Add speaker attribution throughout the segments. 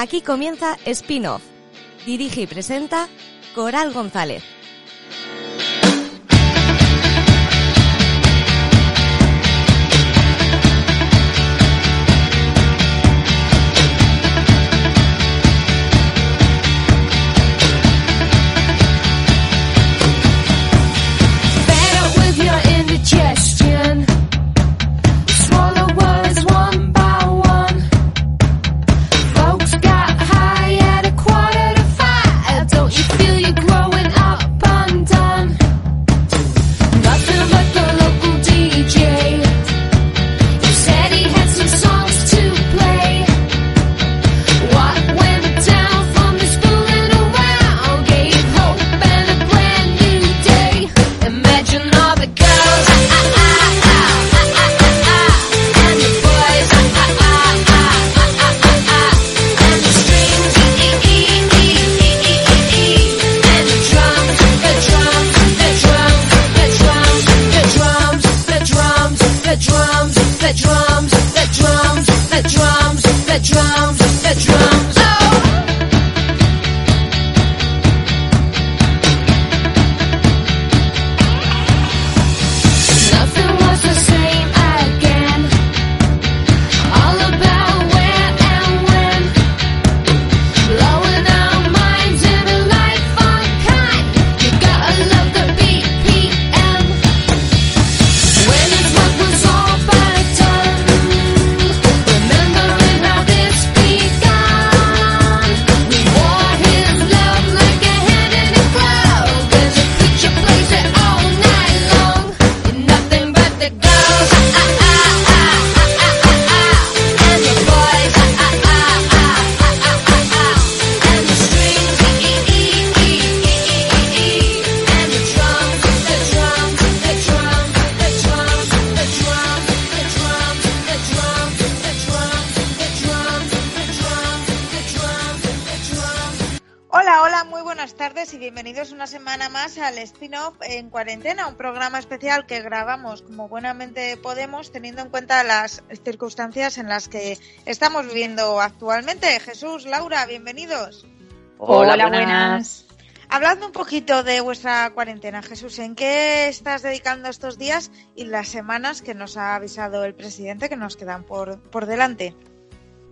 Speaker 1: Aquí comienza Spin-off. Dirige y presenta Coral González.
Speaker 2: Especial que grabamos como buenamente podemos teniendo en cuenta las circunstancias en las que estamos viviendo actualmente. Jesús, Laura, bienvenidos.
Speaker 3: Hola, buenas.
Speaker 2: Hablando un poquito de vuestra cuarentena, Jesús, ¿en qué estás dedicando estos días y las semanas que nos ha avisado el presidente que nos quedan por, por delante?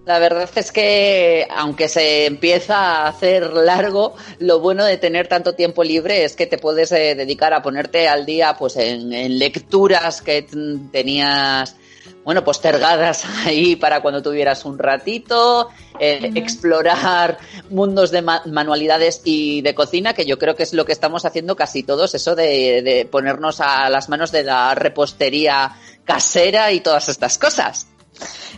Speaker 3: La verdad es que, aunque se empieza a hacer largo, lo bueno de tener tanto tiempo libre es que te puedes eh, dedicar a ponerte al día pues en, en lecturas que tenías bueno, postergadas ahí para cuando tuvieras un ratito, eh, explorar mundos de ma- manualidades y de cocina, que yo creo que es lo que estamos haciendo casi todos, eso de, de ponernos a las manos de la repostería casera y todas estas cosas.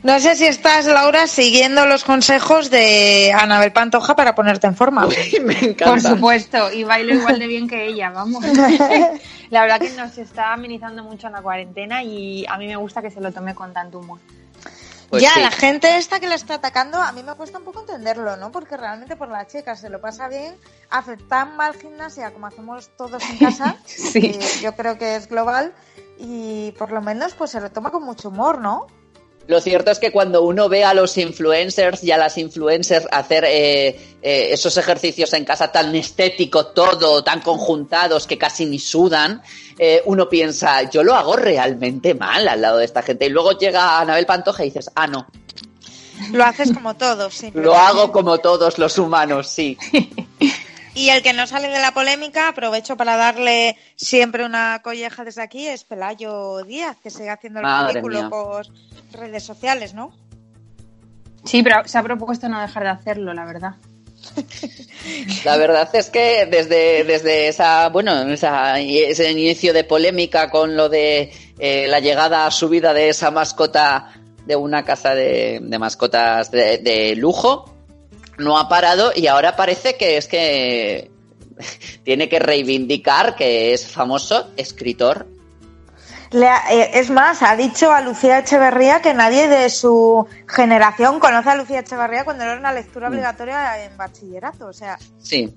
Speaker 2: No sé si estás, Laura, siguiendo los consejos de Anabel Pantoja para ponerte en forma.
Speaker 3: Me encanta.
Speaker 4: Por supuesto, y bailo igual de bien que ella, vamos. La verdad que nos está amenizando mucho en la cuarentena y a mí me gusta que se lo tome con tanto humor.
Speaker 3: Pues
Speaker 2: ya,
Speaker 3: sí.
Speaker 2: la gente esta que la está atacando, a mí me cuesta un poco entenderlo, ¿no? Porque realmente por la chica se lo pasa bien, hace tan mal gimnasia como hacemos todos en casa,
Speaker 4: Sí.
Speaker 2: que yo creo que es global, y por lo menos pues se lo toma con mucho humor, ¿no?
Speaker 3: Lo cierto es que cuando uno ve a los influencers y a las influencers hacer eh, eh, esos ejercicios en casa tan estético, todo, tan conjuntados, que casi ni sudan, eh, uno piensa, yo lo hago realmente mal al lado de esta gente. Y luego llega Anabel Pantoja y dices, ah, no,
Speaker 2: Lo haces como todos, sí.
Speaker 3: lo hago como todos los humanos, sí.
Speaker 2: Y el que no sale de la polémica, aprovecho para darle siempre una colleja desde aquí, es Pelayo Díaz, que sigue haciendo el
Speaker 3: Madre
Speaker 2: ridículo
Speaker 3: mía.
Speaker 2: por redes sociales, ¿no?
Speaker 4: Sí, pero se ha propuesto no dejar de hacerlo, la verdad.
Speaker 3: La verdad es que desde, desde esa, bueno, esa- ese inicio de polémica con lo de eh, la llegada a subida de esa mascota de una casa de, de mascotas de, de lujo, no ha parado y ahora parece que es que tiene que reivindicar que es famoso escritor.
Speaker 2: Le ha- eh, es más, ha dicho a Lucía Echeverría que nadie de su generación conoce a Lucía Echeverría cuando era una lectura
Speaker 3: Mm.
Speaker 2: obligatoria en bachillerato. O sea,
Speaker 3: Sí,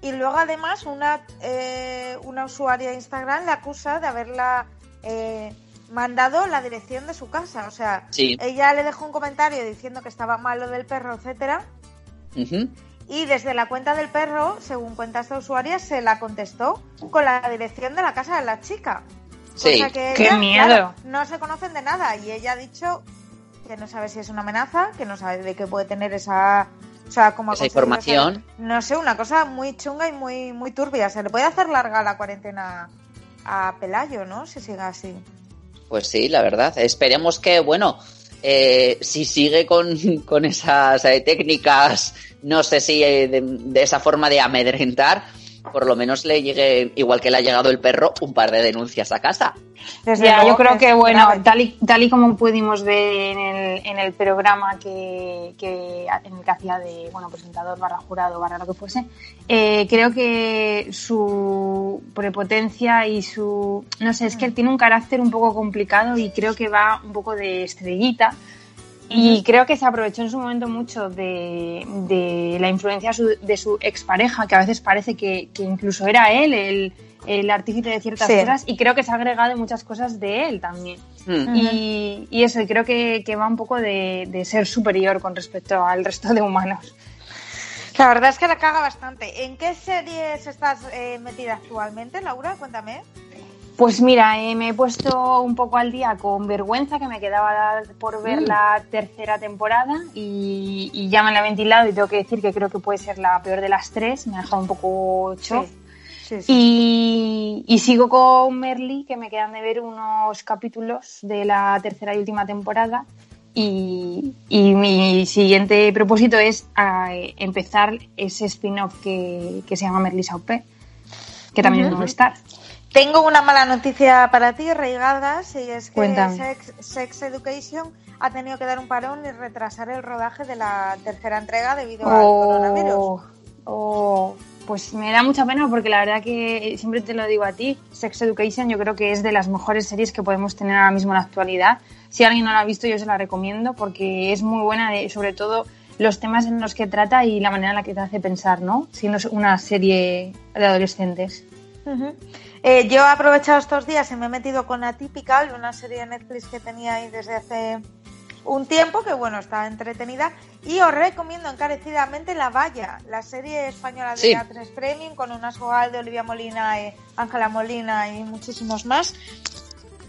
Speaker 2: y luego además una, eh, una usuaria de Instagram le acusa de haberla eh, mandado la dirección de su casa. O sea,
Speaker 3: Sí.
Speaker 2: ella le dejó un comentario diciendo que estaba mal lo del perro, etcétera. Y desde la cuenta del perro, según cuenta esta usuaria, se la contestó con la dirección de la casa de la chica.
Speaker 3: sí.
Speaker 2: Cosa que
Speaker 4: ¡Qué
Speaker 2: ella,
Speaker 4: miedo!
Speaker 2: claro, no se conocen de nada y ella ha dicho que no sabe si es una amenaza, que no sabe de qué puede tener esa, o sea, como
Speaker 3: Esa información.
Speaker 2: ser- no sé, una cosa muy chunga y muy muy turbia. Se le puede hacer larga la cuarentena a Pelayo, ¿no? Si sigue así.
Speaker 3: Pues sí, la verdad. Esperemos que, bueno, eh, si sigue con, con esas eh, técnicas, no sé si eh, de, de esa forma de amedrentar, por lo menos le llegue, igual que le ha llegado el perro, un par de denuncias a casa.
Speaker 2: Desde
Speaker 4: Ya,
Speaker 2: luego
Speaker 4: yo creo que, bueno, tal y, tal y como pudimos ver en el, en el programa que, que, en el que hacía de, bueno, presentador barra jurado, barra lo que fuese, eh, creo que su prepotencia y su, no sé, es que él tiene un carácter un poco complicado y creo que va un poco de estrellita. Y creo que se aprovechó en su momento mucho de, de la influencia su- de su expareja, que a veces parece que, que incluso era él el, el artífice de ciertas
Speaker 2: Sí.
Speaker 4: cosas, y creo que se ha agregado muchas cosas de él también.
Speaker 3: Hmm.
Speaker 4: y, y eso, y creo que, que va un poco de, de ser superior con respecto al resto de humanos.
Speaker 2: La verdad es que la caga bastante. ¿En qué series estás eh, metida actualmente, Laura? Cuéntame.
Speaker 4: Pues mira, eh, me he puesto un poco al día con vergüenza, que me quedaba por ver
Speaker 3: Mm.
Speaker 4: la tercera temporada y, y ya me la he ventilado y tengo que decir que creo que puede ser la peor de las tres, me ha dejado un poco chof.
Speaker 2: Sí, sí.
Speaker 4: Y, y sigo con Merly, que me quedan de ver unos capítulos de la tercera y última temporada. Y, y mi siguiente propósito es eh, empezar ese spin-off que, que se llama Merly Saupé, que también
Speaker 2: Ujú.
Speaker 4: es estar.
Speaker 2: Tengo una mala noticia para ti, Reigadas, y es que. Sex, Sex Education ha tenido que dar un parón y retrasar el rodaje de la tercera entrega debido al coronavirus.
Speaker 4: Oh, oh, pues me da mucha pena porque la verdad que siempre te lo digo a ti, Sex Education yo creo que es de las mejores series que podemos tener ahora mismo en la actualidad. Si alguien no la ha visto yo se la recomiendo porque es muy buena, de- sobre todo los temas en los que trata y la manera en la que te hace pensar, ¿no? Siendo una serie de adolescentes.
Speaker 2: Ujú. Eh, yo he aprovechado estos días y me he metido con Atypical, una serie de Netflix que tenía ahí desde hace un tiempo, que bueno, está entretenida. Y os recomiendo encarecidamente La Valla, la serie española de
Speaker 3: Sí.
Speaker 2: A3 Premium, con una Sogal de Olivia Molina, eh, Ángela Molina y muchísimos más,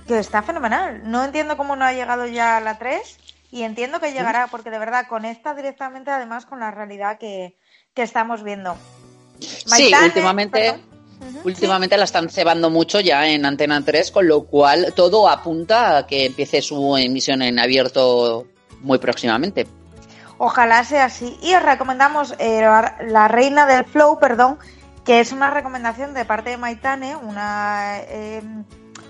Speaker 2: que está fenomenal. No entiendo cómo no ha llegado ya la 3 y entiendo que llegará, porque de verdad conecta directamente además con la realidad que, que estamos viendo.
Speaker 3: Sí,
Speaker 2: Maitane,
Speaker 3: últimamente,
Speaker 2: perdón.
Speaker 3: Últimamente la están cebando mucho ya en Antena 3, con lo cual todo apunta a que empiece su emisión en abierto muy próximamente.
Speaker 2: Ojalá sea así. Y os recomendamos eh, la, Reina del Flow, perdón, que es una recomendación de parte de Maitane, una, eh,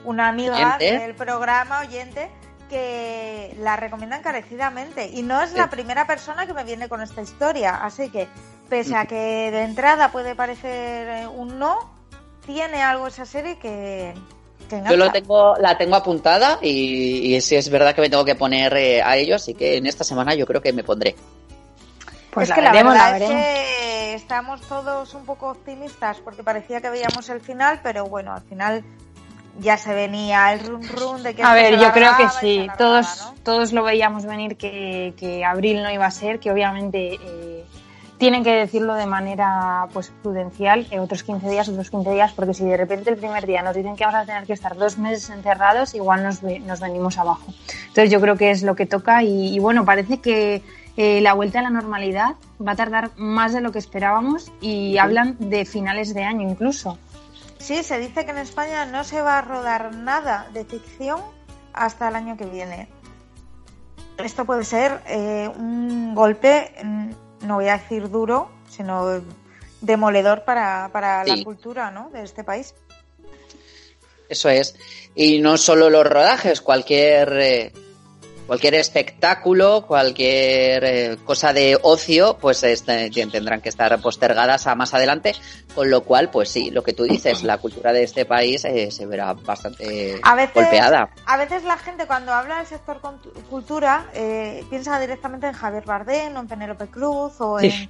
Speaker 2: una amiga
Speaker 3: Oyente.
Speaker 2: del programa oyente, que la recomienda encarecidamente. Y no es la primera persona que me viene con esta historia. Así que, pese a que de entrada puede parecer eh, un no, tiene algo esa serie que, que
Speaker 3: Yo lo tengo, la tengo apuntada y, y sí es verdad que me tengo que poner eh, a ello, así que en esta semana yo creo que me pondré.
Speaker 4: Pues
Speaker 2: es que la
Speaker 4: veremos,
Speaker 2: verdad
Speaker 4: la
Speaker 2: es que estamos todos un poco optimistas porque parecía que veíamos el final, pero bueno, al final ya se venía el run run de que
Speaker 4: A ver, yo creo que sí, todos,
Speaker 2: ¿no?
Speaker 4: todos lo veíamos venir que, que abril no iba a ser, que obviamente eh, tienen que decirlo de manera pues prudencial, eh, otros 15 días, otros 15 días, porque si de repente el primer día nos dicen que vamos a tener que estar dos meses encerrados, igual nos, ve- nos venimos abajo. Entonces yo creo que es lo que toca y, y bueno, parece que eh, la vuelta a la normalidad va a tardar más de lo que esperábamos y hablan de finales de año incluso.
Speaker 2: Sí, se dice que en España no se va a rodar nada de ficción hasta el año que viene. Esto puede ser eh, un golpe, no voy a decir duro, sino demoledor para, para la cultura ¿no? de este país.
Speaker 3: Eso es. Y no solo los rodajes, cualquier eh, cualquier espectáculo, cualquier eh, cosa de ocio, pues este, tendrán que estar postergadas a más adelante. Con lo cual, pues sí, lo que tú dices, la cultura de este país eh, se verá bastante
Speaker 2: A veces,
Speaker 3: golpeada.
Speaker 2: a veces la gente cuando habla del sector cultura eh, piensa directamente en Javier Bardem o en Penélope Cruz o en,
Speaker 3: Sí.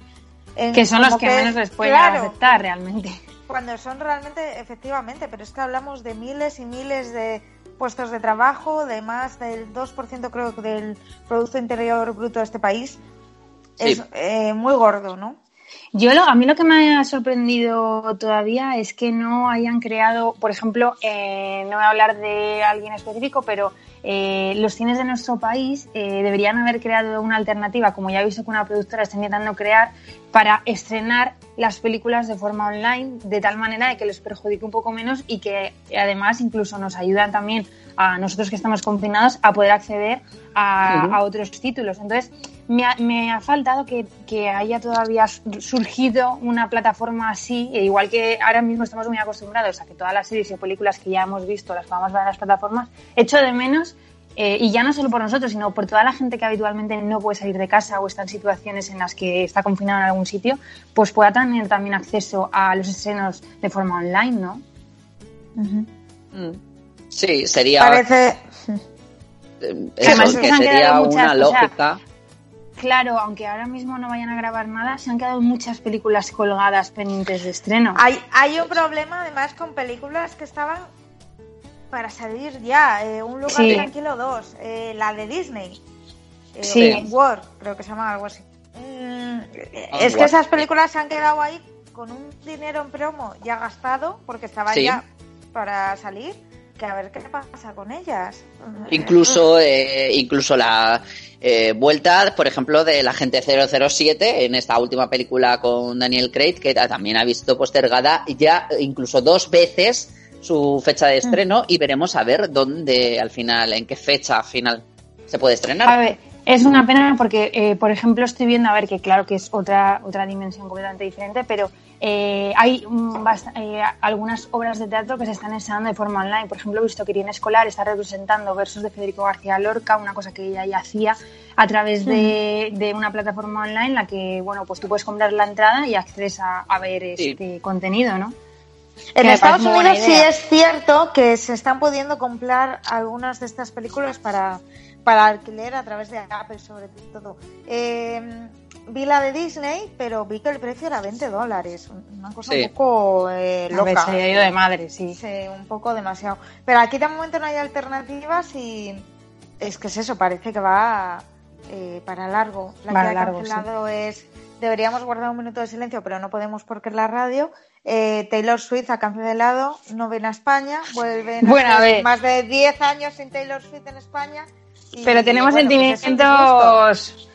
Speaker 2: en
Speaker 4: Que son los que menos les pueden
Speaker 2: claro,
Speaker 4: aceptar realmente.
Speaker 2: Cuando son realmente, efectivamente, pero es que hablamos de miles y miles de puestos de trabajo, de más del 2% creo que del Producto Interior Bruto de este país.
Speaker 3: Sí.
Speaker 2: Es eh, muy gordo, ¿no?
Speaker 4: Yo lo, a mí lo que me ha sorprendido todavía es que no hayan creado, por ejemplo, eh, no voy a hablar de alguien específico, pero eh, los cines de nuestro país eh, deberían haber creado una alternativa, como ya he visto que una productora está intentando crear, para estrenar las películas de forma online, de tal manera de que les perjudique un poco menos y que además incluso nos ayudan también a nosotros que estamos confinados a poder acceder a, a otros títulos. Entonces, me ha, me ha faltado que, que haya todavía su- surgido una plataforma así, e igual que ahora mismo estamos muy acostumbrados a que todas las series y películas que ya hemos visto las podamos ver en las plataformas, echo de menos, eh, y ya no solo por nosotros, sino por toda la gente que habitualmente no puede salir de casa o está en situaciones en las que está confinado en algún sitio, pues pueda tener también acceso a los estrenos de forma online, ¿no?
Speaker 3: Mm. Sí, sería,
Speaker 2: Parece.
Speaker 3: eh,
Speaker 4: Además,
Speaker 3: que sería
Speaker 4: muchas,
Speaker 3: una
Speaker 4: o sea,
Speaker 3: lógica.
Speaker 4: Claro, aunque ahora mismo no vayan a grabar nada, se han quedado muchas películas colgadas pendientes de estreno.
Speaker 2: Hay, hay un problema además con películas que estaban para salir ya. eh, un lugar
Speaker 4: Sí.
Speaker 2: tranquilo 2, eh, la de Disney. Eh,
Speaker 4: Sí.
Speaker 2: Onward, creo que se llama algo así. Mm, es que esas películas se han quedado ahí con un dinero en promo ya gastado porque estaban
Speaker 3: Sí.
Speaker 2: ya para salir. Que a ver qué pasa con ellas.
Speaker 3: Incluso, eh, incluso la eh, vuelta, por ejemplo, de la gente 007 en esta última película con Daniel Craig, que ta- también ha visto postergada ya incluso dos veces su fecha de estreno y veremos a ver dónde al final, en qué fecha final se puede estrenar.
Speaker 4: A ver, es una pena porque, eh, por ejemplo, estoy viendo, a ver, que claro que es otra, otra dimensión completamente diferente, pero eh, hay mm, eh, algunas obras de teatro que se están estrenando de forma online. Por ejemplo, he visto que Irene Escolar está representando versos de Federico García Lorca, una cosa que ella ya hacía a través de, de una plataforma online en la que, bueno, pues tú puedes comprar la entrada y accedes a, a ver
Speaker 3: Sí.
Speaker 4: este contenido, ¿no?
Speaker 2: En Estados Unidos sí es cierto que se están pudiendo comprar algunas de estas películas para, para alquiler a través de Apple, sobre todo. Eh, vi la de Disney, pero vi que el precio era 20 dólares. Una cosa
Speaker 3: Sí.
Speaker 2: un poco eh,
Speaker 4: ver,
Speaker 2: loca.
Speaker 4: se ha ido de madre, sí.
Speaker 2: Sí, un poco demasiado. Pero aquí de momento no hay alternativas y es que es eso, parece que va eh, para largo. La
Speaker 4: Para
Speaker 2: que ha
Speaker 4: largo,
Speaker 2: cancelado es deberíamos guardar un minuto de silencio, pero no podemos porque es la radio. Eh, Taylor Swift ha cancelado, no viene a España, vuelve
Speaker 4: Bueno, a ver.
Speaker 2: más de 10 años sin Taylor Swift en España. y,
Speaker 4: Pero tenemos
Speaker 2: bueno, pues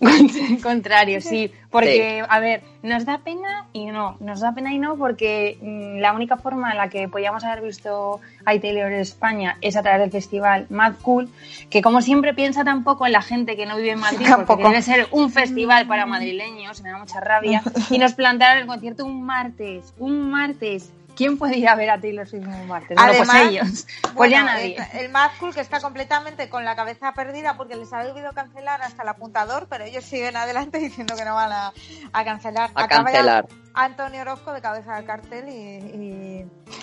Speaker 4: contrarios, sí. Porque, a ver, nos da pena y no. Nos da pena y no porque mm, la única forma en la que podíamos haber visto a Taylor en España es a través del festival Mad Cool, que como siempre piensa tampoco en la gente que no vive en Madrid, porque
Speaker 2: Tampoco.
Speaker 4: debe ser un festival para madrileños, me da mucha rabia, y nos plantearon el concierto un martes, un martes. ¿Quién puede ir a ver a Taylor Swift un martes? Bueno,
Speaker 2: Además,
Speaker 4: pues ellos. Pues ya
Speaker 2: Bueno,
Speaker 4: nadie.
Speaker 2: El, el Mad Cool que está completamente con la cabeza perdida porque les ha olvidado cancelar hasta el apuntador, pero ellos siguen adelante diciendo que no van a, a cancelar.
Speaker 3: A
Speaker 2: Acaba
Speaker 3: cancelar.
Speaker 2: Antonio Orozco de cabeza del cartel y,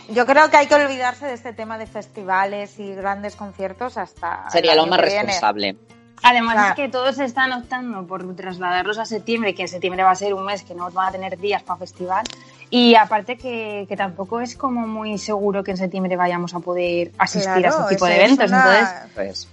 Speaker 2: y yo creo que hay que olvidarse de este tema de festivales y grandes conciertos hasta... el
Speaker 3: Sería lo más responsable.
Speaker 4: Además
Speaker 2: Claro.
Speaker 4: es que todos están optando por trasladarlos a septiembre, que en septiembre va a ser un mes que no van a tener días para festival. Y aparte que, que tampoco es como muy seguro que en septiembre vayamos a poder asistir
Speaker 2: Claro,
Speaker 4: a este tipo de
Speaker 2: es
Speaker 4: eventos.
Speaker 2: una-
Speaker 4: Entonces,
Speaker 3: Pues,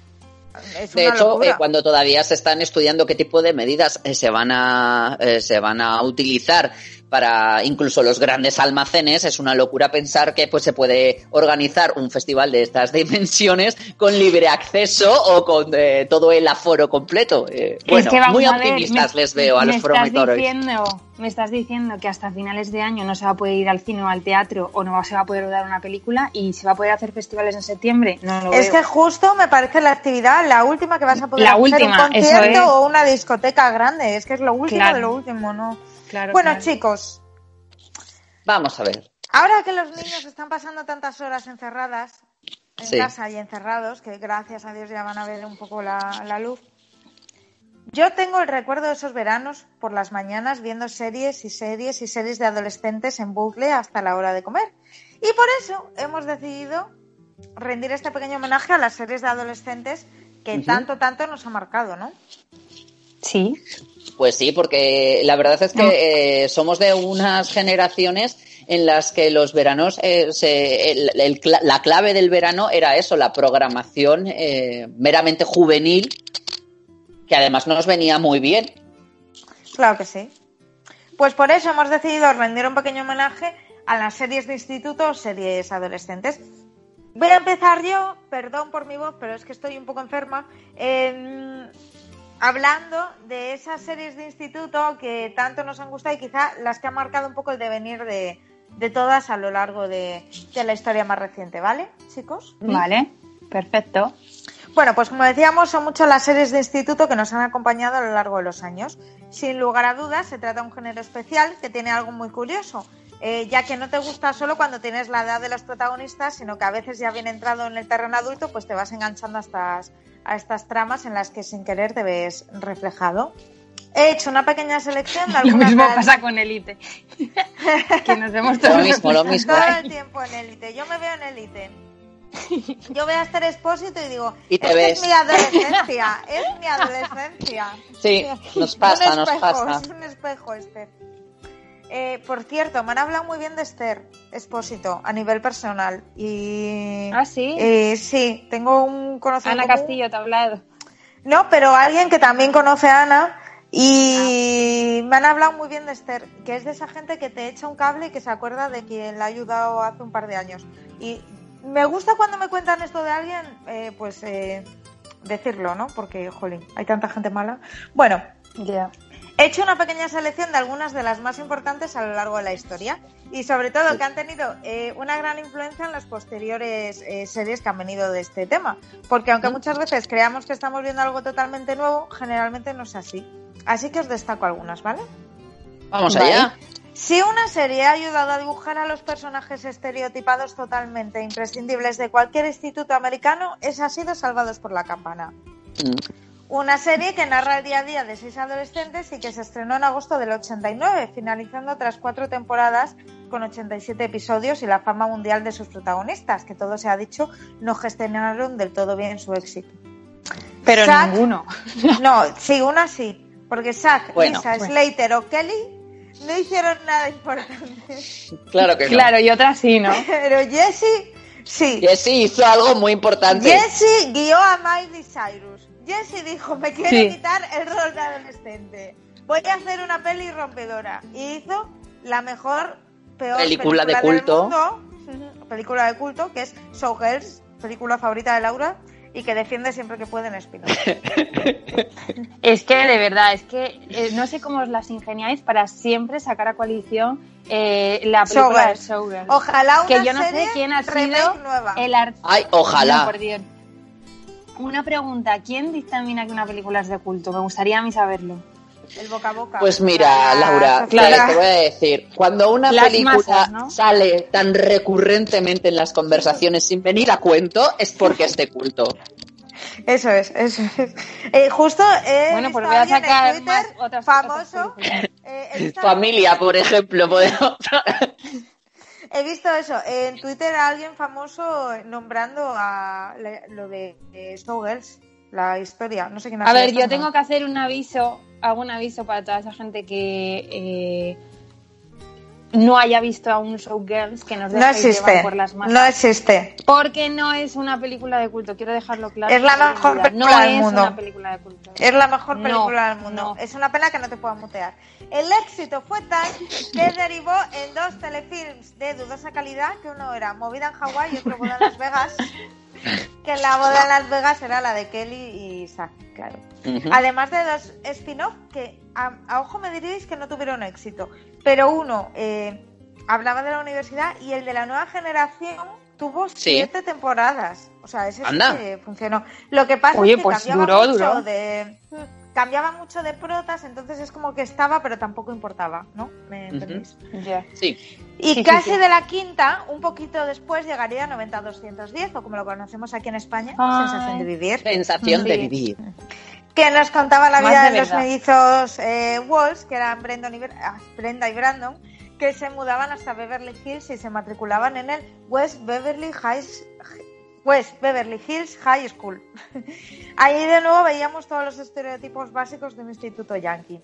Speaker 2: es
Speaker 3: de hecho, eh, cuando todavía se están estudiando qué tipo de medidas eh, se van a eh, se van a utilizar para incluso los grandes almacenes, es una locura pensar que pues se puede organizar un festival de estas dimensiones con libre acceso o con eh, todo el aforo completo. Eh, bueno,
Speaker 4: es que vamos
Speaker 3: muy optimistas
Speaker 4: me-
Speaker 3: les veo a los promotores.
Speaker 4: diciendo, me estás diciendo que hasta finales de año no se va a poder ir al cine o al teatro o no se va a poder rodar una película y se va a poder hacer festivales en septiembre. No lo
Speaker 2: Es
Speaker 4: veo.
Speaker 2: que justo me parece la actividad, la última que vas a poder
Speaker 4: La
Speaker 2: hacer
Speaker 4: última,
Speaker 2: un concierto
Speaker 4: es.
Speaker 2: o una discoteca grande. Es que es lo último
Speaker 4: Claro.
Speaker 2: de lo último, ¿no?
Speaker 4: Claro,
Speaker 2: bueno,
Speaker 4: claro.
Speaker 2: chicos,
Speaker 3: Vamos a ver.
Speaker 2: ahora que los niños están pasando tantas horas encerradas en
Speaker 3: Sí.
Speaker 2: casa y encerrados, que gracias a Dios ya van a ver un poco la, la luz, yo tengo el recuerdo de esos veranos por las mañanas viendo series y series y series de adolescentes en bucle hasta la hora de comer. Y por eso hemos decidido rendir este pequeño homenaje a las series de adolescentes que tanto, tanto nos ha marcado, ¿no?
Speaker 4: Sí.
Speaker 3: Pues sí, porque la verdad es que eh, somos de unas generaciones en las que los veranos, eh, se- el- la clave del verano era eso, la programación eh, meramente juvenil, que además nos venía muy bien.
Speaker 2: Claro que sí. Pues por eso hemos decidido rendir un pequeño homenaje a las series de instituto series adolescentes. Voy a empezar yo, perdón por mi voz, pero es que estoy un poco enferma, em, hablando de esas series de instituto que tanto nos han gustado y quizá las que han marcado un poco el devenir de, de todas a lo largo de, de la historia más reciente, ¿vale, chicos?
Speaker 4: Vale, perfecto.
Speaker 2: Bueno, pues como decíamos, son muchas las series de instituto que nos han acompañado a lo largo de los años. Sin lugar a dudas, se trata de un género especial que tiene algo muy curioso, eh, ya que no te gusta solo cuando tienes la edad de los protagonistas, sino que a veces ya bien entrado en el terreno adulto, pues te vas enganchando a estas, a estas tramas en las que sin querer te ves reflejado. He hecho una pequeña selección de
Speaker 4: Lo
Speaker 2: algunas
Speaker 4: mismo pasa con Elite. que nos vemos todos
Speaker 3: Lo mismo, lo mismo.
Speaker 2: todo el tiempo en élite. Yo me veo en élite. Yo voy a estar expósito y digo,
Speaker 3: Y te ves.
Speaker 2: es mi adolescencia, es mi adolescencia.
Speaker 3: Sí, nos pasa,
Speaker 2: un
Speaker 3: nos
Speaker 2: espejo,
Speaker 3: pasa.
Speaker 2: Es un espejo, Esther. Eh, por cierto, me han hablado muy bien de Esther Expósito a nivel personal. Y.
Speaker 4: Ah, sí.
Speaker 2: Eh, sí, tengo un conocido.
Speaker 4: Ana. Castillo te ha hablado.
Speaker 2: No, pero alguien que también conoce a Ana
Speaker 4: Ah.
Speaker 2: y me han hablado muy bien de Esther, que es de esa gente que te echa un cable y que se acuerda de quien la ha ayudado hace un par de años. Y me gusta cuando me cuentan esto de alguien, eh, pues eh, decirlo, ¿no? Porque, jolín, hay tanta gente mala. Bueno,
Speaker 4: Ya.
Speaker 2: He hecho una pequeña selección de algunas de las más importantes a lo largo de la historia y sobre todo que han tenido eh, una gran influencia en las posteriores eh, series que han venido de este tema. Porque aunque muchas veces creamos que estamos viendo algo totalmente nuevo, generalmente no es así. Así que os destaco algunas, ¿vale?
Speaker 3: Vamos
Speaker 4: Vale.
Speaker 3: allá.
Speaker 2: Si una serie ha ayudado a dibujar a los personajes estereotipados totalmente imprescindibles de cualquier instituto americano, esa ha sido Salvados por la Campana.
Speaker 3: Mm.
Speaker 2: Una serie que narra el día a día de seis adolescentes y que se estrenó en agosto del 89, finalizando tras cuatro temporadas con 87 episodios y la fama mundial de sus protagonistas, que todo se ha dicho no gestionaron del todo bien su éxito.
Speaker 4: Pero ninguno.
Speaker 2: No, sí, una sí, porque Zack,
Speaker 3: Bueno.
Speaker 2: Lisa,
Speaker 4: Bueno.
Speaker 2: Slater o Kelly no hicieron nada importante.
Speaker 3: Claro que no.
Speaker 4: Claro, y otra sí, ¿no?
Speaker 2: Pero Jessie, sí.
Speaker 3: Jessie hizo algo muy importante.
Speaker 2: Jessie guió a Miley Cyrus. Jessie dijo, me quiero
Speaker 4: Sí.
Speaker 2: quitar el rol de adolescente. Voy a hacer una peli rompedora. Y hizo la mejor, peor
Speaker 3: Película de
Speaker 2: del
Speaker 3: culto.
Speaker 2: mundo, película de culto, que es Showgirls, película favorita de Laura, y que defiende siempre que puede en Spinoff.
Speaker 4: Es que de verdad, es que eh, no sé cómo os las ingeniáis para siempre sacar a coalición eh, la película de
Speaker 2: Showgirls.
Speaker 4: Showgirls.
Speaker 2: Ojalá una
Speaker 4: que yo no sé
Speaker 2: serie
Speaker 4: quién ha sido
Speaker 2: nueva.
Speaker 4: el art...
Speaker 3: Ay, ojalá.
Speaker 4: No, por Dios. Una pregunta, ¿quién dictamina que una película es de culto? Me gustaría a mí saberlo.
Speaker 2: El boca a boca.
Speaker 3: Pues mira,
Speaker 2: La
Speaker 3: Laura, claro, te voy a decir, cuando una
Speaker 4: Las
Speaker 3: película
Speaker 4: masas, ¿no?
Speaker 3: sale tan recurrentemente en las conversaciones sin venir a cuento, es porque es de culto.
Speaker 2: Eso es, eso es. Eh, justo
Speaker 4: Bueno, pues voy a sacar
Speaker 2: Twitter
Speaker 4: más otras-
Speaker 2: famoso.
Speaker 4: otras
Speaker 2: eh,
Speaker 3: Familia, por ejemplo, podemos...
Speaker 2: He visto eso, en Twitter a alguien famoso nombrando a lo de, de Showgirls, la historia. No sé quién
Speaker 4: A ver, yo tengo que hacer un aviso, hago un aviso para toda esa gente que eh, no haya visto aún Showgirls, que nos
Speaker 2: No
Speaker 4: dejéis
Speaker 2: existe,
Speaker 4: por las masas.
Speaker 2: no existe.
Speaker 4: Porque no es una película de culto, quiero dejarlo claro.
Speaker 2: Es la mejor
Speaker 4: No
Speaker 2: película del
Speaker 4: es
Speaker 2: mundo.
Speaker 4: una película de culto.
Speaker 2: Es la mejor
Speaker 4: No,
Speaker 2: película del mundo.
Speaker 4: no.
Speaker 2: Es una pena que no te puedan mutear. El éxito fue tal que derivó en dos telefilms de dudosa calidad, que uno era Movida en Hawái y otro Boda en Las Vegas. Que la boda en Las Vegas era la de Kelly y Zack, claro. Además de dos spin-off que a, a ojo me diréis que no tuvieron éxito. Pero uno eh, hablaba de la universidad y el de la nueva generación tuvo
Speaker 3: Sí.
Speaker 2: siete temporadas. O sea, ese sí
Speaker 3: Anda.
Speaker 2: que funcionó. Lo que pasa
Speaker 4: Oye,
Speaker 2: es que
Speaker 4: pues
Speaker 2: cambiaba
Speaker 4: duró,
Speaker 2: mucho
Speaker 4: duró.
Speaker 2: de cambiaba mucho de protas, entonces es como que estaba, pero tampoco importaba, ¿no? ¿Me entendéis?
Speaker 4: Ya.
Speaker 3: Sí.
Speaker 2: Y
Speaker 4: Sí, sí,
Speaker 2: casi
Speaker 4: sí.
Speaker 2: de la quinta, un poquito después, llegaría a 90-210, o como lo conocemos aquí en España,
Speaker 4: Ay.
Speaker 2: Sensación de Vivir,
Speaker 3: Sensación de
Speaker 4: Sí.
Speaker 3: vivir.
Speaker 2: Que nos contaba la vida
Speaker 4: de
Speaker 2: de, los mellizos eh, Walls, que eran Brandon y ah, Brenda y Brandon, que se mudaban hasta Beverly Hills y se matriculaban en el West Beverly High West Beverly Hills High School. Ahí de nuevo veíamos todos los estereotipos básicos de un instituto yankee.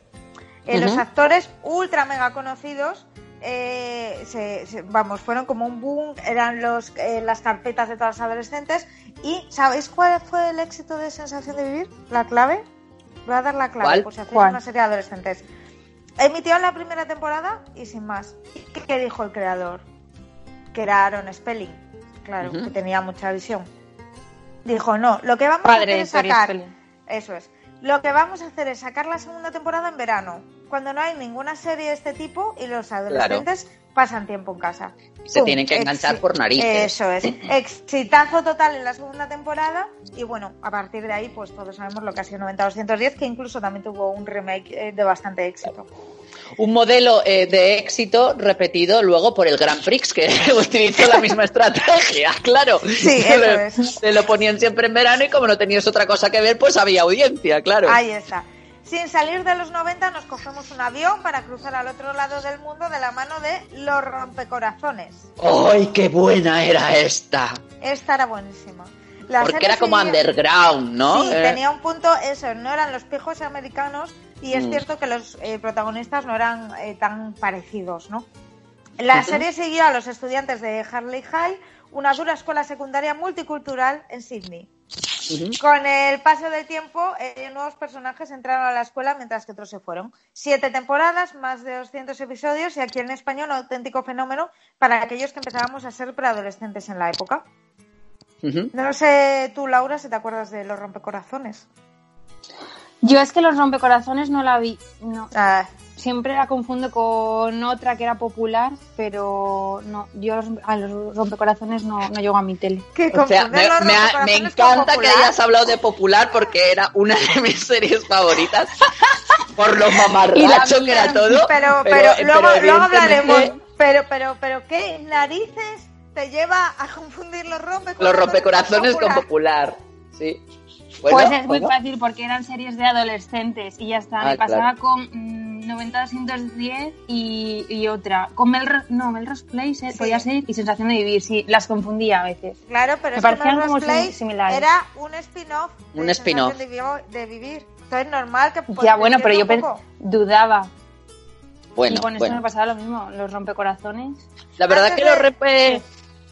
Speaker 2: Eh, Los actores ultra mega conocidos, eh, se- se- vamos, fueron como un boom, eran los, eh, las carpetas de todas las adolescentes. ¿Y sabéis cuál fue el éxito de Sensación de Vivir? ¿La clave? Voy a dar la clave,
Speaker 3: ¿Cuál?
Speaker 2: por si hacéis
Speaker 4: ¿Cuál?
Speaker 2: una serie de adolescentes. Emitió la primera temporada y sin más. ¿Qué, qué dijo el creador? Que era Aaron Spelling, claro, que tenía mucha visión. Dijo, no, lo que vamos a hacer es sacar... Eso es. Lo que vamos a hacer es sacar la segunda temporada en verano, cuando no hay ninguna serie de este tipo y los adolescentes pasan tiempo en casa.
Speaker 3: Se
Speaker 2: ¡Pum!
Speaker 3: tienen que enganchar por narices.
Speaker 2: Eso es. Exitazo total en la segunda temporada y bueno, a partir de ahí pues todos sabemos lo que ha sido 90-210, que incluso también tuvo un remake eh, de bastante éxito.
Speaker 3: Un modelo eh, de éxito repetido luego por el Grand Prix, que utilizó la misma estrategia, claro.
Speaker 2: Sí, eso es.
Speaker 3: Te lo ponían siempre en verano y como no tenías otra cosa que ver, pues había audiencia, claro.
Speaker 2: Ahí está. Sin salir de los 90 nos cogemos un avión para cruzar al otro lado del mundo de la mano de los rompecorazones.
Speaker 3: ¡Ay, qué buena era esta!
Speaker 2: Esta era buenísima. La
Speaker 3: Porque era como underground, ¿no?
Speaker 2: Sí,
Speaker 3: Eh,
Speaker 2: tenía un punto, eso, no eran los pijos americanos y es
Speaker 3: Mm.
Speaker 2: cierto que los eh, protagonistas no eran eh, tan parecidos, ¿no? La serie siguió a los estudiantes de Harley High, una dura escuela secundaria multicultural en Sydney. Con el paso del tiempo, eh, nuevos personajes entraron a la escuela mientras que otros se fueron. Siete temporadas, más de 200 episodios y aquí en España un auténtico fenómeno para aquellos que empezábamos a ser preadolescentes en la época. No sé tú, Laura, si te acuerdas de los rompecorazones.
Speaker 4: Yo es que los rompecorazones no la vi. No.
Speaker 2: Ah,
Speaker 4: Siempre la confundo con otra que era popular, pero no. Yo los- a los rompecorazones no, no llego a mi tele.
Speaker 3: O sea, me,
Speaker 2: los
Speaker 3: me ha- me
Speaker 2: rompecorazones con
Speaker 3: encanta que hayas hablado de Popular porque era una de mis series favoritas. Por lo mamarracho
Speaker 4: Y la
Speaker 3: que era todo.
Speaker 2: Pero, pero, luego,
Speaker 3: pero
Speaker 2: luego
Speaker 3: evidentemente
Speaker 2: hablaremos. Pero, pero, pero, ¿qué narices te lleva a confundir los rompecorazones,
Speaker 3: Los rompecorazones con
Speaker 2: popular?
Speaker 3: Popular. Sí. Bueno,
Speaker 4: pues es
Speaker 3: bueno.
Speaker 4: muy fácil porque eran series de adolescentes y ya está.
Speaker 3: Ah,
Speaker 4: Me pasaba
Speaker 3: claro.
Speaker 4: con mm, 90-210 y, y otra. Con Melrose, no, Melrose Place eh,
Speaker 2: Sí.
Speaker 4: podía ser y Sensación de Vivir. Sí, las confundía a veces.
Speaker 2: Claro, pero
Speaker 4: Me
Speaker 2: es que
Speaker 4: parecían
Speaker 2: Melrose
Speaker 4: como
Speaker 2: Place
Speaker 4: similares.
Speaker 2: era un spin-off. de
Speaker 3: Un spin-off.
Speaker 2: De, vi- de vivir. Entonces, normal que.
Speaker 4: ya, bueno, pero yo
Speaker 2: poco.
Speaker 4: dudaba.
Speaker 3: Bueno,
Speaker 4: y con esto
Speaker 3: bueno.
Speaker 4: me pasaba lo mismo. Los rompecorazones.
Speaker 3: La verdad
Speaker 2: Antes
Speaker 3: que los, rompe-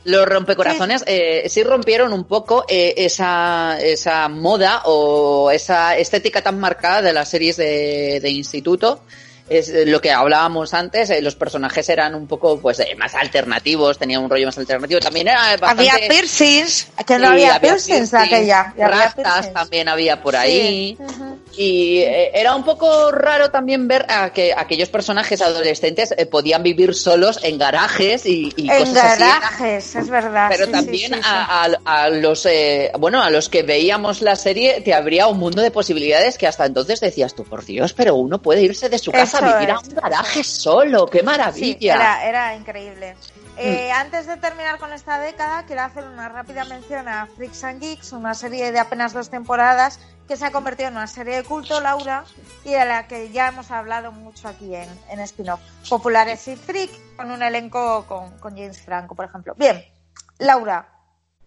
Speaker 3: los rompecorazones eh, sí rompieron un poco eh, esa, esa moda o esa estética tan marcada de las series de, de instituto. Es eh, lo que hablábamos antes, eh, los personajes eran un poco pues eh, más alternativos, tenían un rollo más alternativo. También era bastante...
Speaker 2: Había piercings, que no
Speaker 3: Sí,
Speaker 2: había, piercings de aquella.
Speaker 3: rastas también había por
Speaker 2: Sí.
Speaker 3: ahí. Y eh, era un poco raro también ver a que aquellos personajes adolescentes podían vivir solos en garajes y, y
Speaker 2: En
Speaker 3: cosas así.
Speaker 2: garajes, es verdad.
Speaker 3: Pero
Speaker 2: sí,
Speaker 3: también. A, a- a los eh, bueno a los que veíamos la serie te abría un mundo de posibilidades que hasta entonces decías tú por Dios pero uno puede irse de su casa
Speaker 2: Eso
Speaker 3: a vivir a
Speaker 2: es,
Speaker 3: un garaje solo qué
Speaker 2: Sí,
Speaker 3: maravilla
Speaker 2: era, era increíble. Eh,
Speaker 3: Mm.
Speaker 2: Antes de terminar con esta década, quiero hacer una rápida mención a Freaks and Geeks, una serie de apenas dos temporadas que se ha convertido en una serie de culto, Laura, y de la que ya hemos hablado mucho aquí en, en spin-off. Populares y Freak, con un elenco con, con James Franco, por ejemplo. Bien, Laura,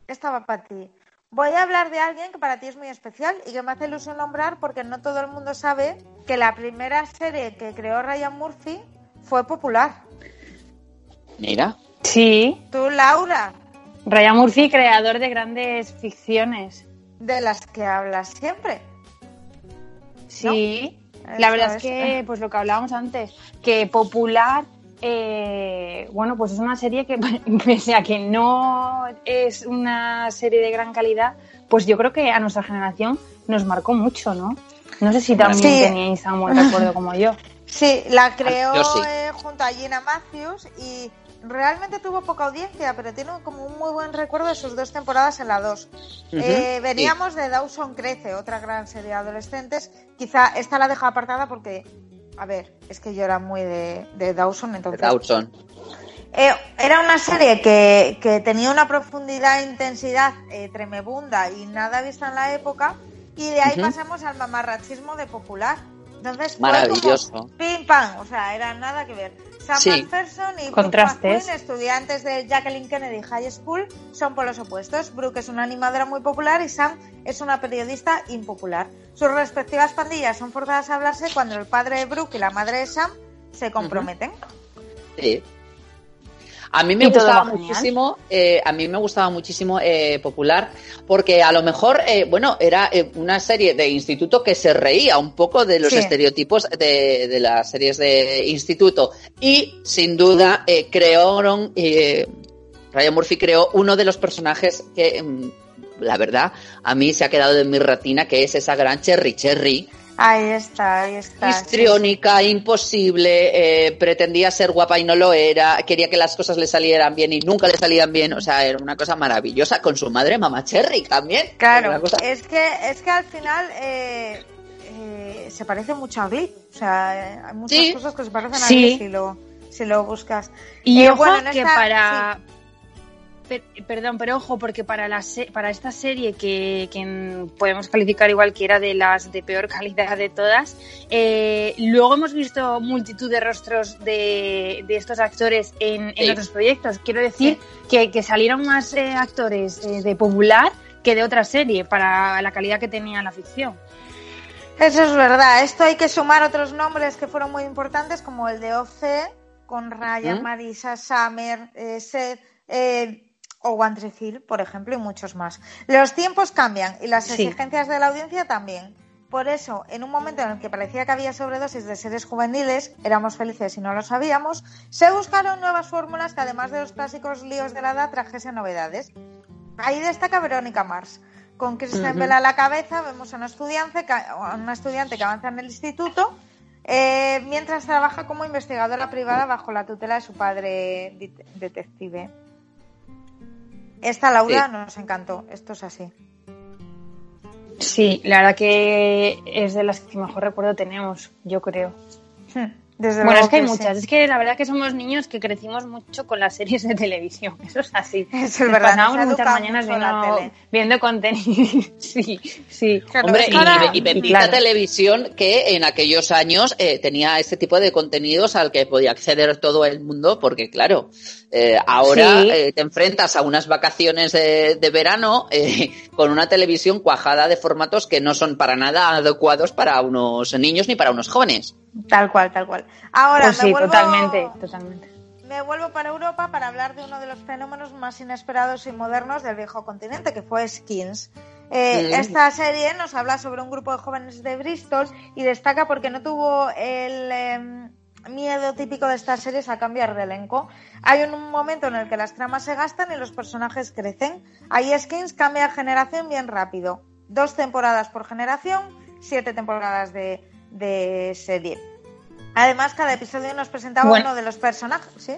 Speaker 2: esta va para ti. Voy a hablar de alguien que para ti es muy especial y que me hace ilusión nombrar porque no todo el mundo sabe que la primera serie que creó Ryan Murphy fue popular.
Speaker 3: mira
Speaker 4: Sí.
Speaker 2: Tú, Laura,
Speaker 4: Ryan Murphy, creador de grandes ficciones.
Speaker 2: de las que hablas siempre.
Speaker 4: Sí. La verdad es
Speaker 2: es.
Speaker 4: que, pues lo que hablábamos antes, que popular, eh, bueno, pues es una serie que, pese a que no es una serie de gran calidad, pues yo creo que a nuestra generación nos marcó mucho, ¿no? No sé si también
Speaker 2: Sí.
Speaker 4: teníais tan buen recuerdo como yo.
Speaker 2: Sí, la creó
Speaker 3: sí.
Speaker 2: eh, junto a Gina Matthews y realmente tuvo poca audiencia, pero tiene como un muy buen recuerdo de sus dos temporadas en la 2. Eh, veníamos de Dawson Crece, otra gran serie de adolescentes. Quizá esta la dejo apartada porque, a ver, es que yo era muy de, de Dawson, entonces...
Speaker 3: Dawson.
Speaker 2: Eh, era una serie que, que tenía una profundidad e intensidad eh, tremebunda y nada vista en la época. Y de ahí pasamos al mamarrachismo de popular. Entonces,
Speaker 3: Maravilloso.
Speaker 2: como Pim pam, o sea, era nada que ver. Sam
Speaker 3: Sí.
Speaker 2: McPherson y Brooke
Speaker 4: Contrastes.
Speaker 2: McQueen, estudiantes de Jacqueline Kennedy High School, son por los opuestos. Brooke es una animadora muy popular y Sam es una periodista impopular. Sus respectivas pandillas son forzadas a hablarse cuando el padre de Brooke y la madre de Sam se comprometen.
Speaker 3: Sí. A mí me gustaba muchísimo, eh, a mí me gustaba muchísimo eh, Popular, porque a lo mejor, eh, bueno, era eh, una serie de instituto que se reía un poco de los
Speaker 2: Sí.
Speaker 3: estereotipos de, de las series de instituto y, sin duda, eh, crearon, eh, Ryan Murphy creó uno de los personajes que, mm, la verdad, a mí se ha quedado en mi retina, que es esa gran Cherry Cherry,
Speaker 2: Ahí está, ahí está.
Speaker 3: histriónica, imposible, eh, pretendía ser guapa y no lo era, quería que las cosas le salieran bien y nunca le salían bien, o sea, era una cosa maravillosa con su madre, mamá Cherry, también.
Speaker 2: Claro,
Speaker 3: cosa-
Speaker 2: es que es que al final eh, eh, se parece mucho a Glee. O sea, hay muchas
Speaker 3: Sí.
Speaker 2: cosas que se parecen a
Speaker 4: Sí.
Speaker 2: Glee si lo, si lo buscas.
Speaker 4: Y
Speaker 2: Eh,
Speaker 4: ojo
Speaker 2: bueno, en
Speaker 4: que
Speaker 2: esta-
Speaker 4: para... Per- perdón, pero ojo, porque para, la se- para esta serie que, podemos calificar igual que era de las de peor calidad de todas, eh, luego hemos visto multitud de rostros de, de estos actores en, otros proyectos. Quiero decir que, que salieron más eh, actores eh, de popular que de otra serie para la calidad que tenía la ficción.
Speaker 2: Eso es verdad. Esto hay que sumar otros nombres que fueron muy importantes, como el de OC, con Ryan,
Speaker 3: ¿Mm?
Speaker 2: Marisa, Summer, Seth, eh, o One Tree Hill, por ejemplo, y muchos más. Los tiempos cambian y las
Speaker 4: Sí.
Speaker 2: exigencias de la audiencia también. Por eso, en un momento en el que parecía que había sobredosis de series juveniles, éramos felices y no lo sabíamos, se buscaron nuevas fórmulas que además de los clásicos líos de la edad trajesen novedades. Ahí destaca Verónica Mars. Con Kristen
Speaker 3: Ujú.
Speaker 2: Bell a la cabeza vemos a una estudiante que, a una estudiante que avanza en el instituto eh, mientras trabaja como investigadora privada bajo la tutela de su padre detective. Esta Laura
Speaker 3: Sí.
Speaker 2: nos encantó, esto es así.
Speaker 4: Sí, la verdad que es de las que mejor recuerdo tenemos, yo creo.
Speaker 2: Desde
Speaker 4: Bueno, es que hay muchas. Es que la verdad que somos niños que crecimos mucho con las series de televisión. Eso es así.
Speaker 2: Eso es verdad,
Speaker 4: Pasábamos muchas mañanas viendo,
Speaker 2: tele.
Speaker 4: viendo contenido. sí, sí.
Speaker 2: Claro,
Speaker 3: Hombre, y, y bendita
Speaker 4: claro.
Speaker 3: televisión que en aquellos años eh, tenía este tipo de contenidos al que podía acceder todo el mundo, porque claro, eh, ahora
Speaker 4: Sí.
Speaker 3: eh, te enfrentas a unas vacaciones de, de verano eh, con una televisión cuajada de formatos que no son para nada adecuados para unos niños ni para unos jóvenes.
Speaker 2: Tal cual, tal cual. Ahora
Speaker 4: Pues
Speaker 2: me
Speaker 4: sí,
Speaker 2: vuelvo...
Speaker 4: totalmente, totalmente.
Speaker 2: Me vuelvo para Europa para hablar de uno de los fenómenos más inesperados y modernos del viejo continente, que fue Skins. Eh,
Speaker 3: Mm.
Speaker 2: Esta serie nos habla sobre un grupo de jóvenes de Bristol y destaca porque no tuvo el em, miedo típico de estas series a cambiar de elenco. Hay un momento en el que las tramas se gastan y los personajes crecen. Ahí Skins cambia de generación bien rápido. Dos temporadas por generación, siete temporadas de, de serie. Además, cada episodio nos presentaba
Speaker 4: Bueno.
Speaker 2: uno de los personajes, ¿sí?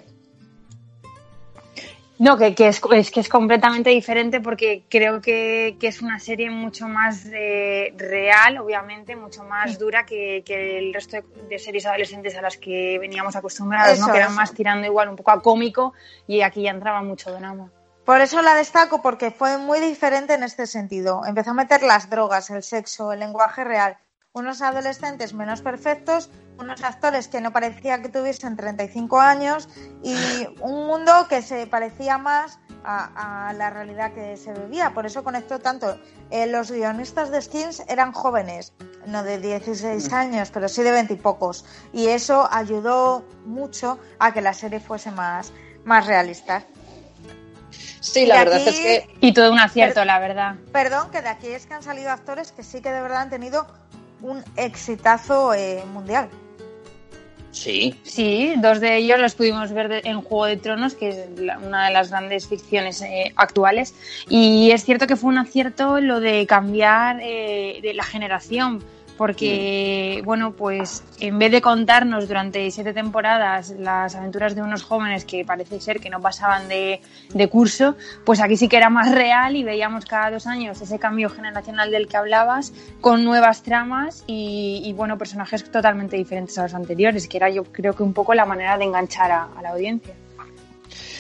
Speaker 4: No, que, que es, es que es completamente diferente porque creo que, que es una serie mucho más eh, real, obviamente, mucho más dura que, que el resto de, de series adolescentes a las que veníamos acostumbrados,
Speaker 2: Eso,
Speaker 4: ¿no? que eran
Speaker 2: eso.
Speaker 4: más tirando igual un poco a cómico y aquí ya entraba mucho drama.
Speaker 2: Por eso la destaco porque fue muy diferente en este sentido. Empezó a meter las drogas, el sexo, el lenguaje real. Unos adolescentes menos perfectos, unos actores que no parecía que tuviesen 35 años y un mundo que se parecía más a, a la realidad que se vivía. Por eso conectó tanto. Eh, los guionistas de Skins eran jóvenes, no de 16 años, pero sí de 20 y pocos. Y eso ayudó mucho a que la serie fuese más, más realista.
Speaker 3: Sí,
Speaker 2: Y
Speaker 3: la
Speaker 2: de
Speaker 3: verdad
Speaker 2: aquí-
Speaker 3: es que
Speaker 4: Y todo un acierto, la verdad.
Speaker 2: Perdón, que de aquí es que han salido actores que sí que de verdad han tenido un exitazo eh, mundial.
Speaker 3: sí.
Speaker 4: Sí, dos de ellos los pudimos ver de- en Juego de Tronos, que es la- una de las grandes ficciones eh, actuales. Y es cierto que fue un acierto lo de cambiar eh, de la generación, porque, bueno, pues en vez de contarnos durante siete temporadas las aventuras de unos jóvenes que parece ser que no pasaban de, de curso, pues aquí sí que era más real y veíamos cada dos años ese cambio generacional del que hablabas, con nuevas tramas y, y, bueno, personajes totalmente diferentes a los anteriores, que era yo creo que un poco la manera de enganchar a, a la audiencia.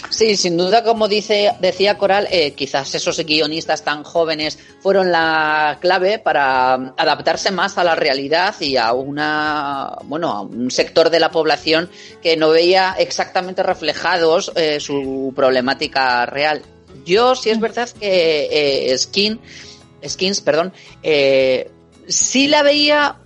Speaker 3: Sí, sin duda, como dice, decía Coral, eh, quizás esos guionistas tan jóvenes fueron la clave para adaptarse más a la realidad y a una, bueno, a un sector de la población que no veía exactamente reflejados eh, su problemática real. Yo, sí es verdad que eh, Skin, Skins, perdón, eh, sí la veía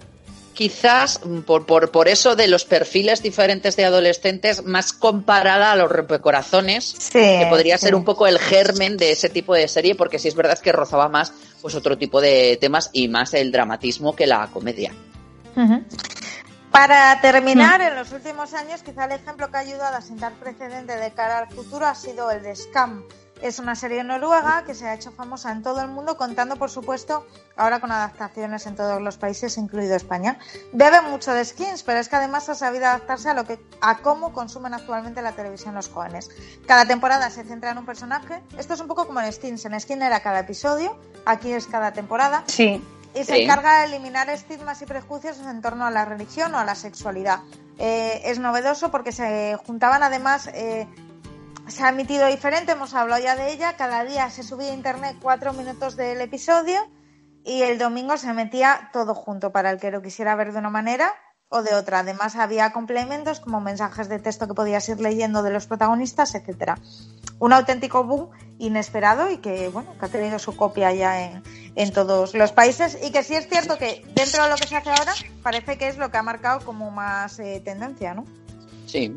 Speaker 3: quizás por, por, por, eso de los perfiles diferentes de adolescentes más comparada a los rompecorazones, sí, que podría sí. ser un poco el germen de ese tipo de serie, porque sí es verdad que rozaba más pues otro tipo de temas y más el dramatismo que la comedia.
Speaker 2: Uh -huh. Para terminar, en los últimos años, quizá el ejemplo que ha ayudado a sentar precedente de cara al futuro ha sido el de Scam, es una serie noruega que se ha hecho famosa en todo el mundo, contando, por supuesto, ahora con adaptaciones en todos los países, incluido España. Bebe mucho de skins, pero es que además ha sabido adaptarse a lo que a cómo consumen actualmente la televisión los jóvenes. Cada temporada se centra en un personaje. Esto es un poco como en skins. En skin era cada episodio, aquí es cada temporada.
Speaker 4: Sí.
Speaker 2: Y se
Speaker 4: sí.
Speaker 2: encarga de eliminar estigmas y prejuicios en torno a la religión o a la sexualidad. Eh, es novedoso porque se juntaban además eh, se ha emitido diferente, hemos hablado ya de ella. Cada día se subía a internet cuatro minutos del episodio y el domingo se metía todo junto para el que lo quisiera ver de una manera o de otra. Además, había complementos como mensajes de texto que podías ir leyendo de los protagonistas, etcétera. Un auténtico boom inesperado y que, bueno, que ha tenido su copia ya en, en todos los países y que sí es cierto que dentro de lo que se hace ahora parece que es lo que ha marcado como más eh, tendencia, ¿no?
Speaker 3: Sí,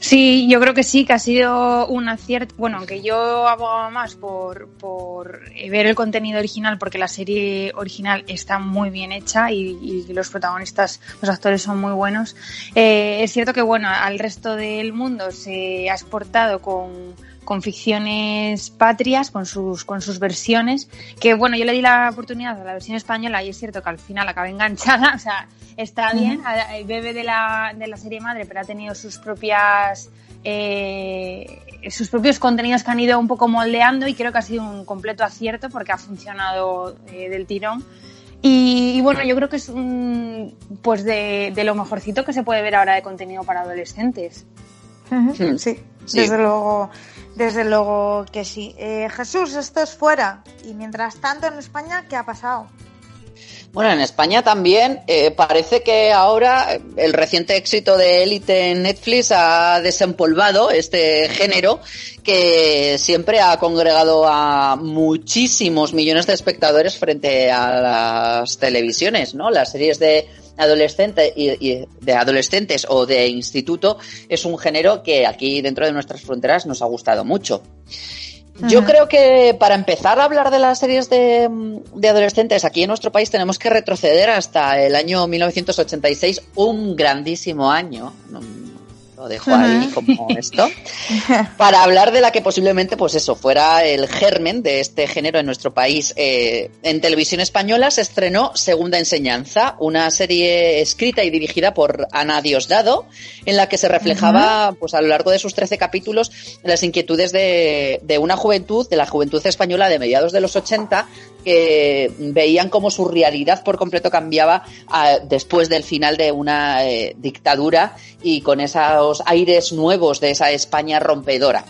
Speaker 4: Sí, yo creo que sí, que ha sido un acierto. Bueno, aunque yo abogaba más por, por ver el contenido original, porque la serie original está muy bien hecha y, y los protagonistas, los actores son muy buenos. Eh, es cierto que, bueno, al resto del mundo se ha exportado con, con ficciones patrias, con sus, con sus versiones, que bueno, yo le di la oportunidad a la versión española y es cierto que al final acabé enganchada, o sea, está bien, -huh. bebe de la, de la serie madre, pero ha tenido sus propias eh, sus propios contenidos que han ido un poco moldeando y creo que ha sido un completo acierto porque ha funcionado eh, del tirón. Y, y, bueno, yo creo que es un, pues de, de, lo mejorcito que se puede ver ahora de contenido para adolescentes.
Speaker 2: Uh -huh. sí, sí, desde luego. Desde luego que sí. Eh, Jesús, esto es fuera. Y mientras tanto, en España, ¿qué ha pasado?
Speaker 3: Bueno, en España también eh, parece que ahora el reciente éxito de Élite en Netflix ha desempolvado este género que siempre ha congregado a muchísimos millones de espectadores frente a las televisiones, ¿no? Las series de adolescente y, y, de adolescentes o de instituto es un género que aquí dentro de nuestras fronteras nos ha gustado mucho. Yo creo que para empezar a hablar de las series de, de, adolescentes aquí en nuestro país tenemos que retroceder hasta el año 1986, un grandísimo año, lo dejo ahí como esto, para hablar de la que posiblemente, pues eso, fuera el germen de este género en nuestro país. Eh, en televisión española se estrenó Segunda Enseñanza, una serie escrita y dirigida por Ana Diosdado, en la que se reflejaba, pues a lo largo de sus 13 capítulos, las inquietudes de, de una juventud, de la juventud española de mediados de los 80, que veían como su realidad por completo cambiaba a, después del final de una eh, dictadura y con esos aires nuevos de esa España rompedora.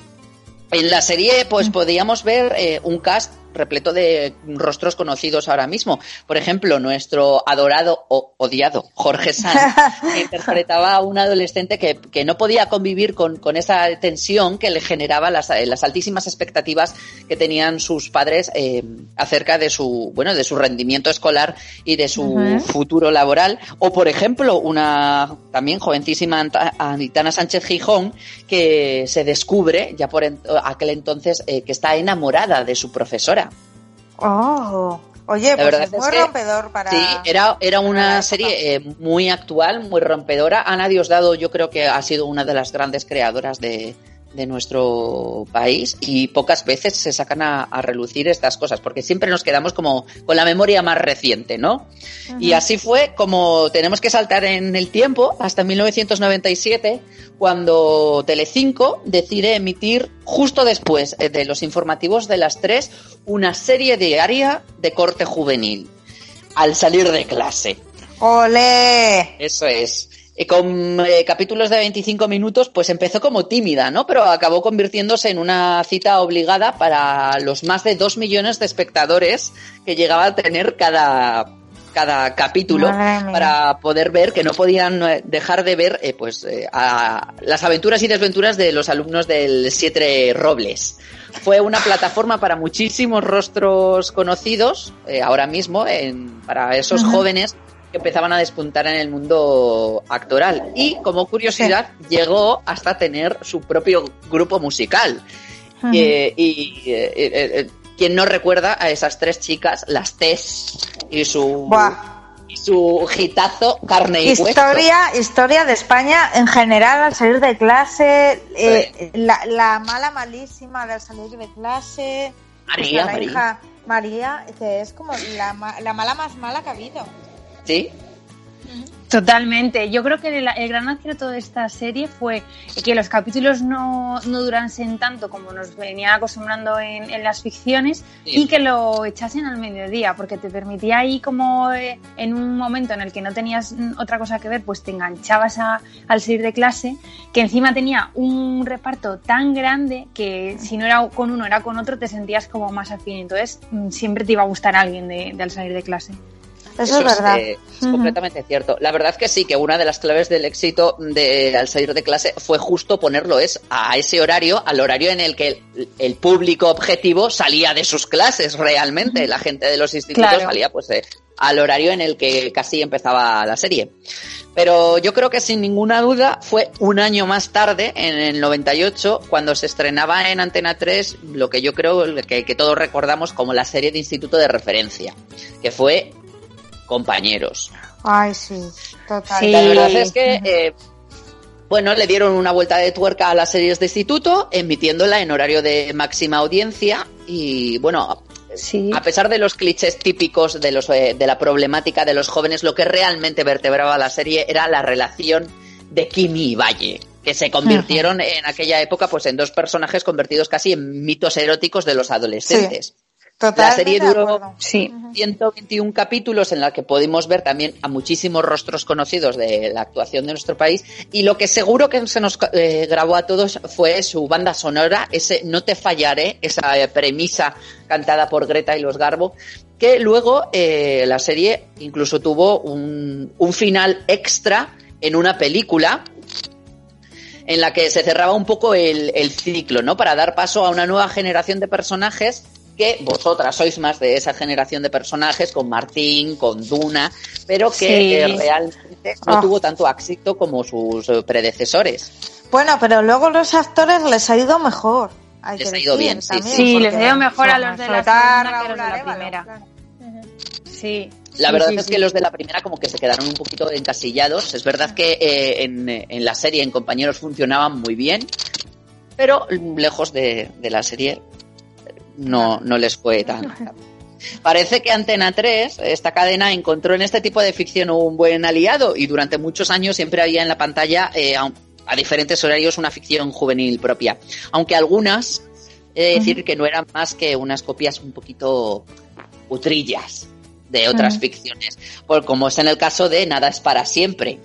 Speaker 3: En la serie, pues podíamos ver eh, un cast repleto de rostros conocidos ahora mismo. Por ejemplo, nuestro adorado o odiado Jorge Sanz interpretaba a un adolescente que, que no podía convivir con, con, esa tensión que le generaba las, las, altísimas expectativas que tenían sus padres eh, acerca de su, bueno, de su rendimiento escolar y de su uh -huh. futuro laboral. O, por ejemplo, una también jovencísima Anitana Sánchez Gijón que se descubre ya por aquel entonces eh, que está enamorada de su profesora.
Speaker 2: Oh, oye, pues es muy rompedor para.
Speaker 3: Sí, era, era una serie eh, muy actual, muy rompedora. Ana Diosdado, yo creo que ha sido una de las grandes creadoras de, de nuestro país y pocas veces se sacan a, a relucir estas cosas, porque siempre nos quedamos como con la memoria más reciente, ¿no? Y así fue como tenemos que saltar en el tiempo hasta 1997, cuando Telecinco decide emitir justo después eh, de los informativos de las tres una serie diaria de corte juvenil, al salir de clase.
Speaker 2: ¡Ole!
Speaker 3: Eso es. Con eh, capítulos de 25 minutos, pues empezó como tímida, ¿no? Pero acabó convirtiéndose en una cita obligada para los más de dos millones de espectadores que llegaba a tener cada, cada capítulo
Speaker 2: Madre mía.
Speaker 3: para poder ver que no podían eh, dejar de ver eh, pues eh, a las aventuras y desventuras de los alumnos del Siete Robles. Fue una plataforma para muchísimos rostros conocidos eh, ahora mismo en- para esos jóvenes que empezaban a despuntar en el mundo actoral. Y como curiosidad, llegó hasta tener su propio grupo musical. Eh, y eh, eh, eh, quien no recuerda a esas tres chicas, las Tess y su
Speaker 2: Buah.
Speaker 3: y su hitazo carne y hueso.
Speaker 2: Historia, historia de España en general al salir de clase, la, la mala malísima del salir de clase,
Speaker 3: María,
Speaker 2: o sea, la
Speaker 3: María.
Speaker 2: hija María, que es como la, la mala más mala que ha habido.
Speaker 3: Sí,
Speaker 4: Totalmente. Yo creo que el, el gran acierto de esta serie fue que los capítulos no, no durasen tanto como nos venían acostumbrando en, en las ficciones
Speaker 3: Sí.
Speaker 4: y que lo echasen al mediodía, porque te permitía ahí como eh, en un momento en el que no tenías otra cosa que ver, pues te enganchabas a- al salir de clase, que encima tenía un reparto tan grande que si no era con uno, era con otro, te sentías como más afín. Entonces mm, siempre te iba a gustar alguien de, de al salir de clase.
Speaker 2: Eso, es verdad.
Speaker 3: eh, es completamente cierto. La verdad que sí, que una de las claves del éxito de al salir de clase fue justo ponerlo es a ese horario, al horario en el que el, el público objetivo salía de sus clases realmente. La gente de los institutos
Speaker 4: Claro.
Speaker 3: salía pues eh, al horario en el que casi empezaba la serie. Pero yo creo que sin ninguna duda fue un año más tarde, en el 98, cuando se estrenaba en Antena 3 lo que yo creo que, que todos recordamos como la serie de instituto de referencia, que fue Compañeros.
Speaker 2: Ay, sí, total.
Speaker 4: Sí.
Speaker 3: La verdad es que, eh, bueno, le dieron una vuelta de tuerca a las series de instituto, emitiéndola en horario de máxima audiencia y, bueno,
Speaker 4: Sí.
Speaker 3: a pesar de los clichés típicos de, los, eh, de la problemática de los jóvenes, lo que realmente vertebraba la serie era la relación de Kimi y Valle, que se convirtieron en aquella época pues en dos personajes convertidos casi en mitos eróticos de los adolescentes.
Speaker 2: Totalmente
Speaker 3: La serie duró.
Speaker 4: Sí.
Speaker 3: 121 capítulos en la que pudimos ver también a muchísimos rostros conocidos de la actuación de nuestro país y lo que seguro que se nos eh, grabó a todos fue su banda sonora, ese No te fallaré, esa eh, premisa cantada por Greta y los Garbo, que luego eh, la serie incluso tuvo un, un final extra en una película en la que se cerraba un poco el, el ciclo, ¿no? Para dar paso a una nueva generación de personajes que vosotras sois más de esa generación de personajes, con Martín, con Duna, pero que
Speaker 4: Sí.
Speaker 3: eh, realmente no
Speaker 2: Ah.
Speaker 3: tuvo tanto éxito como sus eh, predecesores.
Speaker 2: Bueno, pero luego los actores les ha ido mejor. hay
Speaker 3: Les
Speaker 2: que
Speaker 3: ha ido
Speaker 2: decir
Speaker 3: bien, sí,
Speaker 2: también,
Speaker 4: Sí, les dio mejor a los de la segunda que a los de la primera.
Speaker 2: claro.
Speaker 4: Sí.
Speaker 3: La verdad
Speaker 4: sí,
Speaker 3: es
Speaker 4: sí.
Speaker 3: que los de la primera como que se quedaron un poquito encasillados. Es verdad que eh, en, en la serie, en Compañeros, funcionaban muy bien, pero lejos de, de la serie no, no les fue tan... Parece que Antena 3, esta cadena, encontró en este tipo de ficción un buen aliado y durante muchos años siempre había en la pantalla eh, a, a diferentes horarios una ficción juvenil propia. Aunque algunas, he de decir que no eran más que unas copias un poquito utrillas de otras ficciones, por, como es en el caso de Nada es para siempre.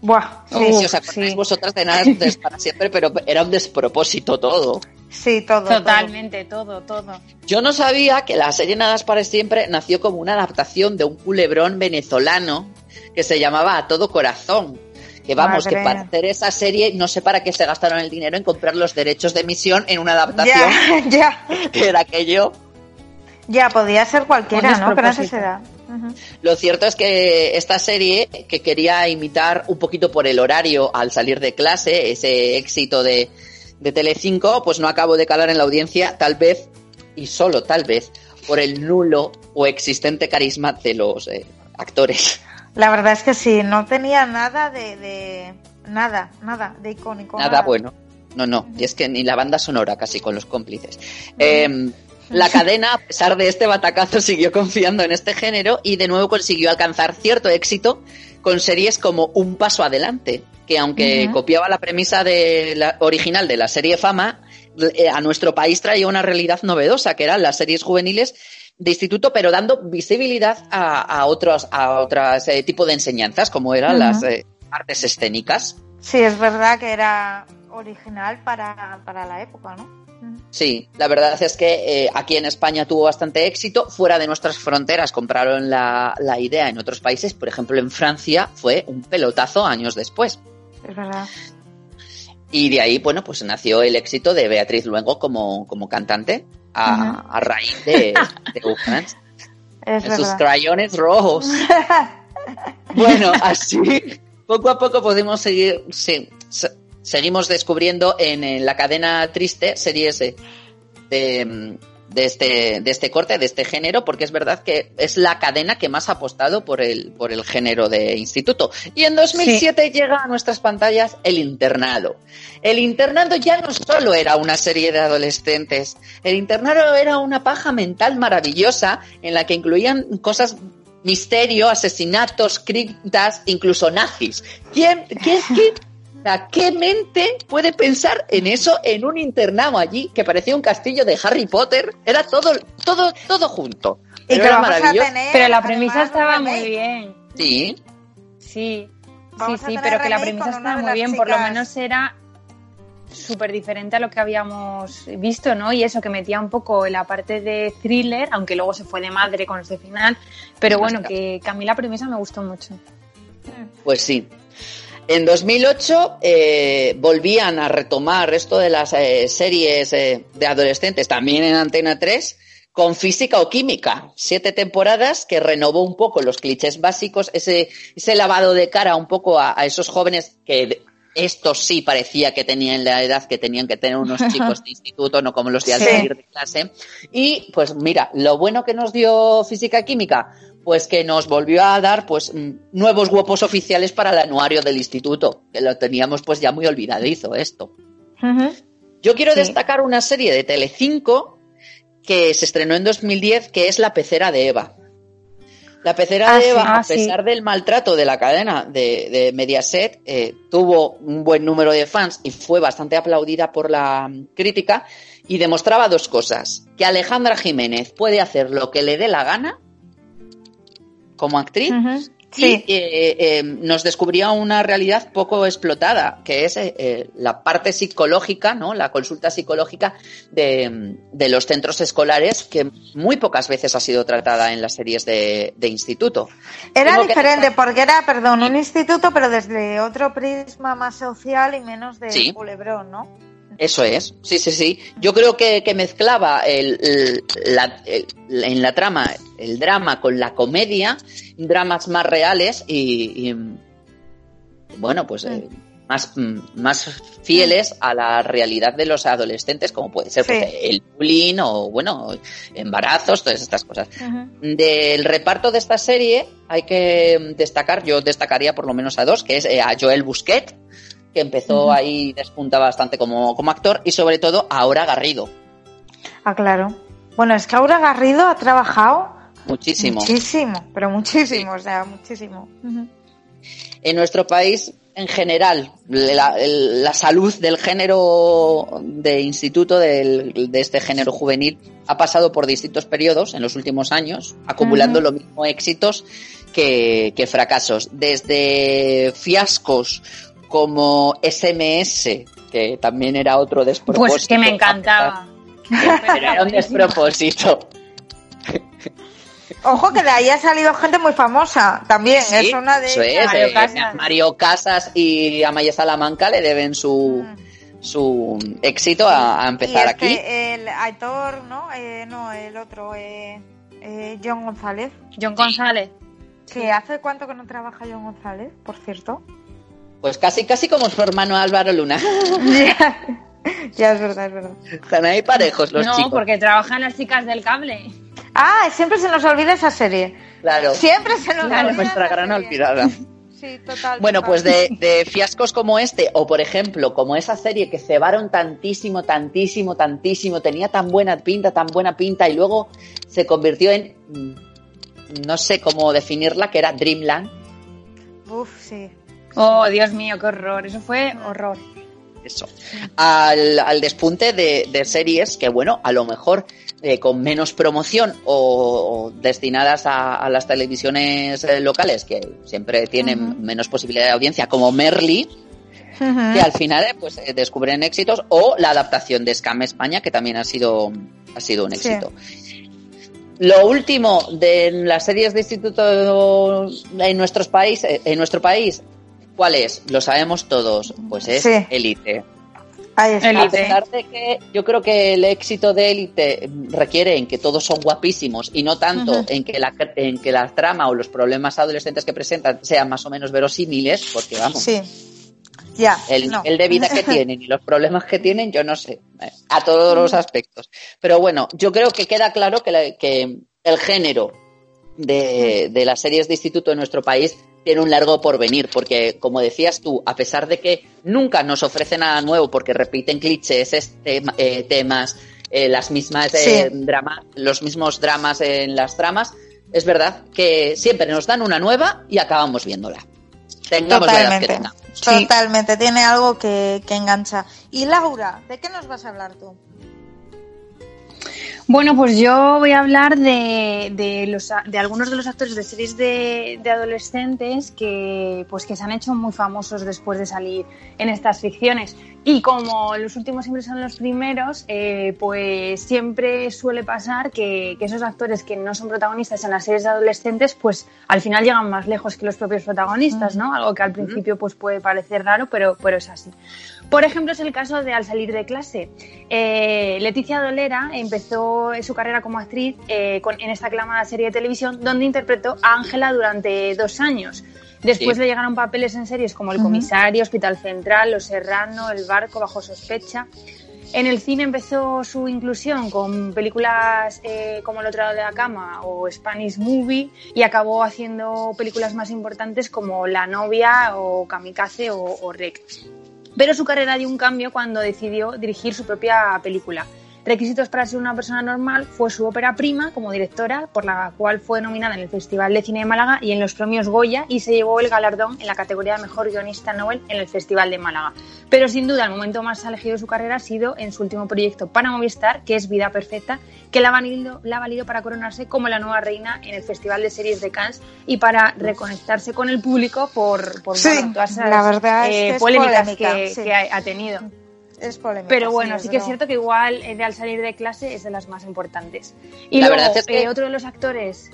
Speaker 4: Buah, uf,
Speaker 3: si os acordáis
Speaker 4: sí.
Speaker 3: vosotras de Nada es para siempre, pero era un despropósito todo.
Speaker 2: Sí, todo.
Speaker 4: Totalmente, todo, todo.
Speaker 3: Yo no sabía que la serie Nada es para siempre nació como una adaptación de un culebrón venezolano que se llamaba A Todo Corazón. Que vamos,
Speaker 2: Madre.
Speaker 3: que para hacer esa serie no sé para qué se gastaron el dinero en comprar los derechos de emisión en una adaptación
Speaker 2: Ya, ya.
Speaker 3: que era aquello.
Speaker 2: Ya, podía ser cualquiera, ¿no? Pero
Speaker 4: despropósito.
Speaker 2: se da.
Speaker 3: Lo cierto es que esta serie, que quería imitar un poquito por el horario al salir de clase, ese éxito de, de Telecinco, pues no acabó de calar en la audiencia, tal vez, y solo tal vez, por el nulo o existente carisma de los eh, actores.
Speaker 2: La verdad es que sí, no tenía nada de, de- nada, nada de icónico.
Speaker 3: Nada bueno. no, no. Y es que ni la banda sonora casi con los cómplices. Eh, la cadena, a pesar de este batacazo, siguió confiando en este género y de nuevo consiguió alcanzar cierto éxito con series como Un Paso Adelante, que aunque copiaba la premisa de la, original de la serie Fama, eh, a nuestro país traía una realidad novedosa, que eran las series juveniles de instituto, pero dando visibilidad a, a otros a otras eh, tipo de enseñanzas, como eran las eh, artes escénicas.
Speaker 2: Sí, es verdad que era original para, para la época, ¿no?
Speaker 3: Sí, la verdad es que eh, aquí en España tuvo bastante éxito. Fuera de nuestras fronteras compraron la, la idea en otros países. Por ejemplo, en Francia fue un pelotazo años después.
Speaker 2: Es verdad.
Speaker 3: Y de ahí, bueno, pues nació el éxito de Beatriz Luengo como, como cantante a, a raíz de, de.
Speaker 2: Es
Speaker 3: En sus crayones rojos. Bueno, así poco a poco podemos seguir, sí, se- seguimos descubriendo en, la cadena triste series de, de, de este, de este corte, de este género, porque es verdad que es la cadena que más ha apostado por el, por el género de instituto. Y en 2007 llega a nuestras pantallas El Internado. El Internado ya no solo era una serie de adolescentes, el Internado era una paja mental maravillosa en la que incluían cosas misterio, asesinatos, criptas, incluso nazis. ¿Quién, quién, quién- sea, ¿Qué mente puede pensar en eso en un internado allí que parecía un castillo de Harry Potter? Era todo, todo, todo junto.
Speaker 2: Y
Speaker 3: Pero
Speaker 2: que
Speaker 3: era maravilloso.
Speaker 2: tener.
Speaker 4: Pero la premisa estaba muy bien.
Speaker 3: Sí,
Speaker 4: Sí,
Speaker 2: Vamos
Speaker 4: sí, sí, pero que la premisa estaba muy bien, por lo menos era súper diferente a lo que habíamos visto, ¿no? Y eso que metía un poco en la parte de thriller, aunque luego se fue de madre con ese final, pero bueno, que, que a mí la premisa me gustó mucho.
Speaker 3: pues sí. En 2008 eh, volvían a retomar esto de las eh, series eh, de adolescentes, también en Antena 3, con física o química. Siete temporadas que renovó un poco los clichés básicos, ese, ese lavado de cara un poco a, a esos jóvenes que estos sí parecía que tenían la edad que tenían que tener unos chicos de instituto, no como los de al
Speaker 2: Sí.
Speaker 3: salir de clase. Y pues mira, lo bueno que nos dio física química, pues que nos volvió a dar pues mm, nuevos guapos oficiales para el anuario del instituto, que lo teníamos pues ya muy olvidadizo esto. Yo quiero
Speaker 2: Sí.
Speaker 3: destacar una serie de Telecinco que se estrenó en 2010, que es La pecera de Eva. La pecera
Speaker 2: Ah,
Speaker 3: de
Speaker 2: sí.
Speaker 3: Eva,
Speaker 4: Ah,
Speaker 3: a
Speaker 4: sí.
Speaker 3: pesar del maltrato de la cadena de, de Mediaset, eh, tuvo un buen número de fans y fue bastante aplaudida por la mm, crítica y demostraba dos cosas. Que Alejandra Jiménez puede hacer lo que le dé la gana como actriz
Speaker 2: Sí.
Speaker 3: eh, eh, nos descubría una realidad poco explotada, que es eh, la parte psicológica, ¿no? la consulta psicológica de, de los centros escolares, que muy pocas veces ha sido tratada en las series de, de instituto.
Speaker 2: Era
Speaker 3: Tengo
Speaker 2: diferente porque era, perdón, un instituto, pero desde otro prisma más social y menos de
Speaker 3: Sí.
Speaker 2: culebrón, ¿no?
Speaker 3: Eso es, sí, sí, sí. Yo creo que, que mezclaba el, el- la- el- en la trama el drama con la comedia, dramas más reales y, y, bueno, pues eh, más, mm, más fieles a la realidad de los adolescentes, como puede ser pues, el bullying o, bueno, embarazos, todas estas cosas. Del reparto de esta serie hay que destacar, yo destacaría por lo menos a dos, que es eh, a Joel Busquet, que empezó ahí, despunta bastante como, como actor, y sobre todo a Aura Garrido,
Speaker 2: Ah, claro. Bueno, es que Aura Garrido ha trabajado
Speaker 3: muchísimo.
Speaker 2: muchísimo, pero muchísimo, o sea, muchísimo.
Speaker 3: En nuestro país, en general, la, salud del género de instituto, del- de este género juvenil, ha pasado por distintos periodos en los últimos años, acumulando
Speaker 2: Ujú.
Speaker 3: lo mismo éxitos que, que fracasos. Desde fiascos como SMS, que también era otro despropósito.
Speaker 4: Pues que me encantaba.
Speaker 3: Pero era un despropósito.
Speaker 2: Ojo que de ahí ha salido gente muy famosa también,
Speaker 3: Sí,
Speaker 2: es una de
Speaker 3: eso es,
Speaker 2: ellas.
Speaker 4: Mario
Speaker 3: eh,
Speaker 4: Casas.
Speaker 3: Mario Casas y Amaya Salamanca le deben su,
Speaker 2: Mm.
Speaker 3: su éxito a, a empezar
Speaker 2: y
Speaker 3: aquí.
Speaker 2: este, el Aitor, ¿no? Eh, no, el otro, eh, eh, John González.
Speaker 4: John González.
Speaker 2: Que hace cuánto que no trabaja John González, por cierto.
Speaker 3: Pues casi, casi como su hermano Álvaro Luna.
Speaker 2: ya, ya, es verdad, es verdad.
Speaker 3: Están ahí parejos los
Speaker 4: no,
Speaker 3: chicos.
Speaker 4: porque trabajan las chicas del cable.
Speaker 2: Ah, siempre se nos olvida esa serie.
Speaker 3: Claro,
Speaker 2: Siempre se nos
Speaker 4: Claro,
Speaker 2: olvida.
Speaker 3: nuestra
Speaker 2: esa
Speaker 3: gran
Speaker 2: serie.
Speaker 3: olvidada.
Speaker 2: Sí, total.
Speaker 3: Bueno,
Speaker 2: total.
Speaker 3: pues de, de fiascos como este, o por ejemplo, como esa serie que cebaron tantísimo, tantísimo, tantísimo, tenía tan buena pinta, tan buena pinta, y luego se convirtió en, mm, no sé cómo definirla, que era Dreamland.
Speaker 2: Uf, sí.
Speaker 4: Oh, Dios mío, qué horror. Eso fue horror.
Speaker 3: Eso. Al, al despunte de, de series que, bueno, a lo mejor eh, con menos promoción o, o destinadas a, a las televisiones eh, locales, que siempre tienen menos posibilidad de audiencia, como Merly, que al final eh, pues descubren éxitos o la adaptación de Scam España que también ha sido ha sido un
Speaker 2: Sí.
Speaker 3: éxito. Lo último de las series de instituto en nuestros países, en nuestro país, ¿cuál es? Lo sabemos todos, pues es
Speaker 2: Sí. Ahí está.
Speaker 3: A pesar de que yo creo que el éxito de Élite requiere en que todos son guapísimos y no tanto en que la en que la trama o los problemas adolescentes que presentan sean más o menos verosímiles, porque vamos,
Speaker 2: Sí. Ya.
Speaker 3: el
Speaker 2: no.
Speaker 3: nivel de vida que tienen y los problemas que tienen, yo no sé, eh, a todos los aspectos. Pero bueno, yo creo que queda claro que, la- que el género de, de las series de instituto en nuestro país tiene un largo porvenir, porque como decías tú, a pesar de que nunca nos ofrecen nada nuevo porque repiten clichés, este, eh, temas, eh, las mismas eh,
Speaker 2: Sí.
Speaker 3: drama- los mismos dramas en las tramas, es verdad que siempre nos dan una nueva y acabamos viéndola. Tengamos la edad que
Speaker 2: Totalmente.
Speaker 3: tengamos.
Speaker 4: Sí.
Speaker 2: Totalmente. Tiene algo que, que engancha. Y Laura, ¿de qué nos vas a hablar tú?
Speaker 4: Bueno, pues yo voy a hablar de, de, los, de algunos de los actores de series de, de adolescentes que, pues, que se han hecho muy famosos después de salir en estas ficciones. Y como los últimos siempre son los primeros, eh, pues siempre suele pasar que, que esos actores que no son protagonistas en las series de adolescentes, pues al final llegan más lejos que los propios protagonistas, ¿no? Algo que al principio pues puede parecer raro, pero, pero es así. Por ejemplo, es el caso de Al salir de clase. Eh, Leticia Dolera empezó su carrera como actriz eh, con- en esta aclamada serie de televisión donde interpretó a Ángela durante dos años. Después
Speaker 3: Sí.
Speaker 4: le llegaron papeles en series como El Comisario, Hospital Central, Los Serrano, El Barco, Bajo Sospecha. En el cine empezó su inclusión con películas eh, como El otro lado de la cama o Spanish Movie y acabó haciendo películas más importantes como La novia o Kamikaze o, o Rec. Pero su carrera dio un cambio cuando decidió dirigir su propia película. Requisitos para ser una persona normal fue su ópera prima como directora, por la cual fue nominada en el Festival de Cine de Málaga y en los premios Goya y se llevó el galardón en la categoría de Mejor Guionista Nobel en el Festival de Málaga. Pero sin duda el momento más elegido de su carrera ha sido en su último proyecto para Movistar, que es Vida Perfecta, que la ha valido, la ha valido para coronarse como la nueva reina en el Festival de Series de Cannes y para reconectarse con el público por, por
Speaker 2: Sí,
Speaker 4: bueno, todas esas
Speaker 2: la verdad es
Speaker 4: eh,
Speaker 2: que es
Speaker 4: polémicas
Speaker 2: polémica,
Speaker 4: que,
Speaker 2: sí.
Speaker 4: que ha, ha tenido.
Speaker 2: Es.
Speaker 4: Pero bueno, sí, que es cierto que igual eh, de al salir de clase es de las más importantes. Y
Speaker 3: La
Speaker 4: luego,
Speaker 3: verdad es que-
Speaker 4: eh, otro de los actores.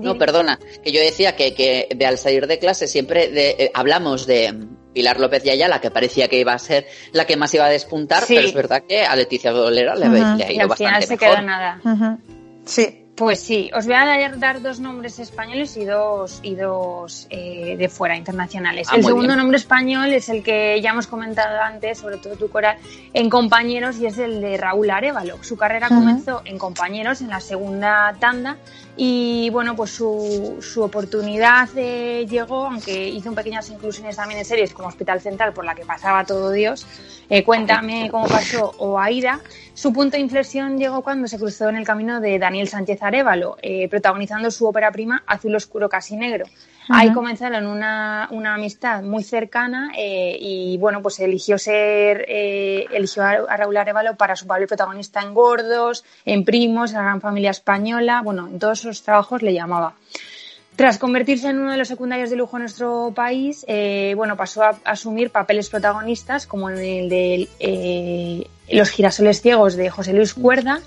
Speaker 3: No, perdona, que yo decía que, que de al salir de clase siempre de- eh, hablamos de mm, Pilar López de Ayala, que parecía que iba a ser la que más iba a despuntar,
Speaker 4: Sí.
Speaker 3: pero es verdad que a Leticia Dolera le,
Speaker 2: Ujú.
Speaker 3: le ha
Speaker 4: Y
Speaker 3: ido
Speaker 4: al final se
Speaker 3: mejor.
Speaker 4: quedó nada.
Speaker 2: Sí.
Speaker 4: Pues sí, os voy a dar, dos nombres españoles y dos, y dos eh, de fuera, internacionales.
Speaker 3: Ah,
Speaker 4: el segundo
Speaker 3: bien.
Speaker 4: nombre español es el que ya hemos comentado antes, sobre todo tu coral, en Compañeros, y es el de Raúl Arevalo. Su carrera comenzó en Compañeros, en la segunda tanda, y bueno, pues su, su oportunidad llegó, aunque hizo pequeñas inclusiones también en series como Hospital Central, por la que pasaba todo Dios, eh, Cuéntame cómo pasó, o. Su punto de inflexión llegó cuando se cruzó en el camino de Daniel Sánchez Arevalo, eh, protagonizando su ópera prima Azul Oscuro Casi Negro. Ahí comenzaron una, una amistad muy cercana eh, y bueno, pues eligió ser, eh, eligió a, Raúl Arevalo para su papel protagonista en Gordos, en Primos, en la Gran Familia Española, bueno, en todos esos trabajos le llamaba. Tras convertirse en uno de los secundarios de lujo en nuestro país, eh, bueno, pasó a asumir papeles protagonistas como en el de eh, Los girasoles ciegos de José Luis Cuerda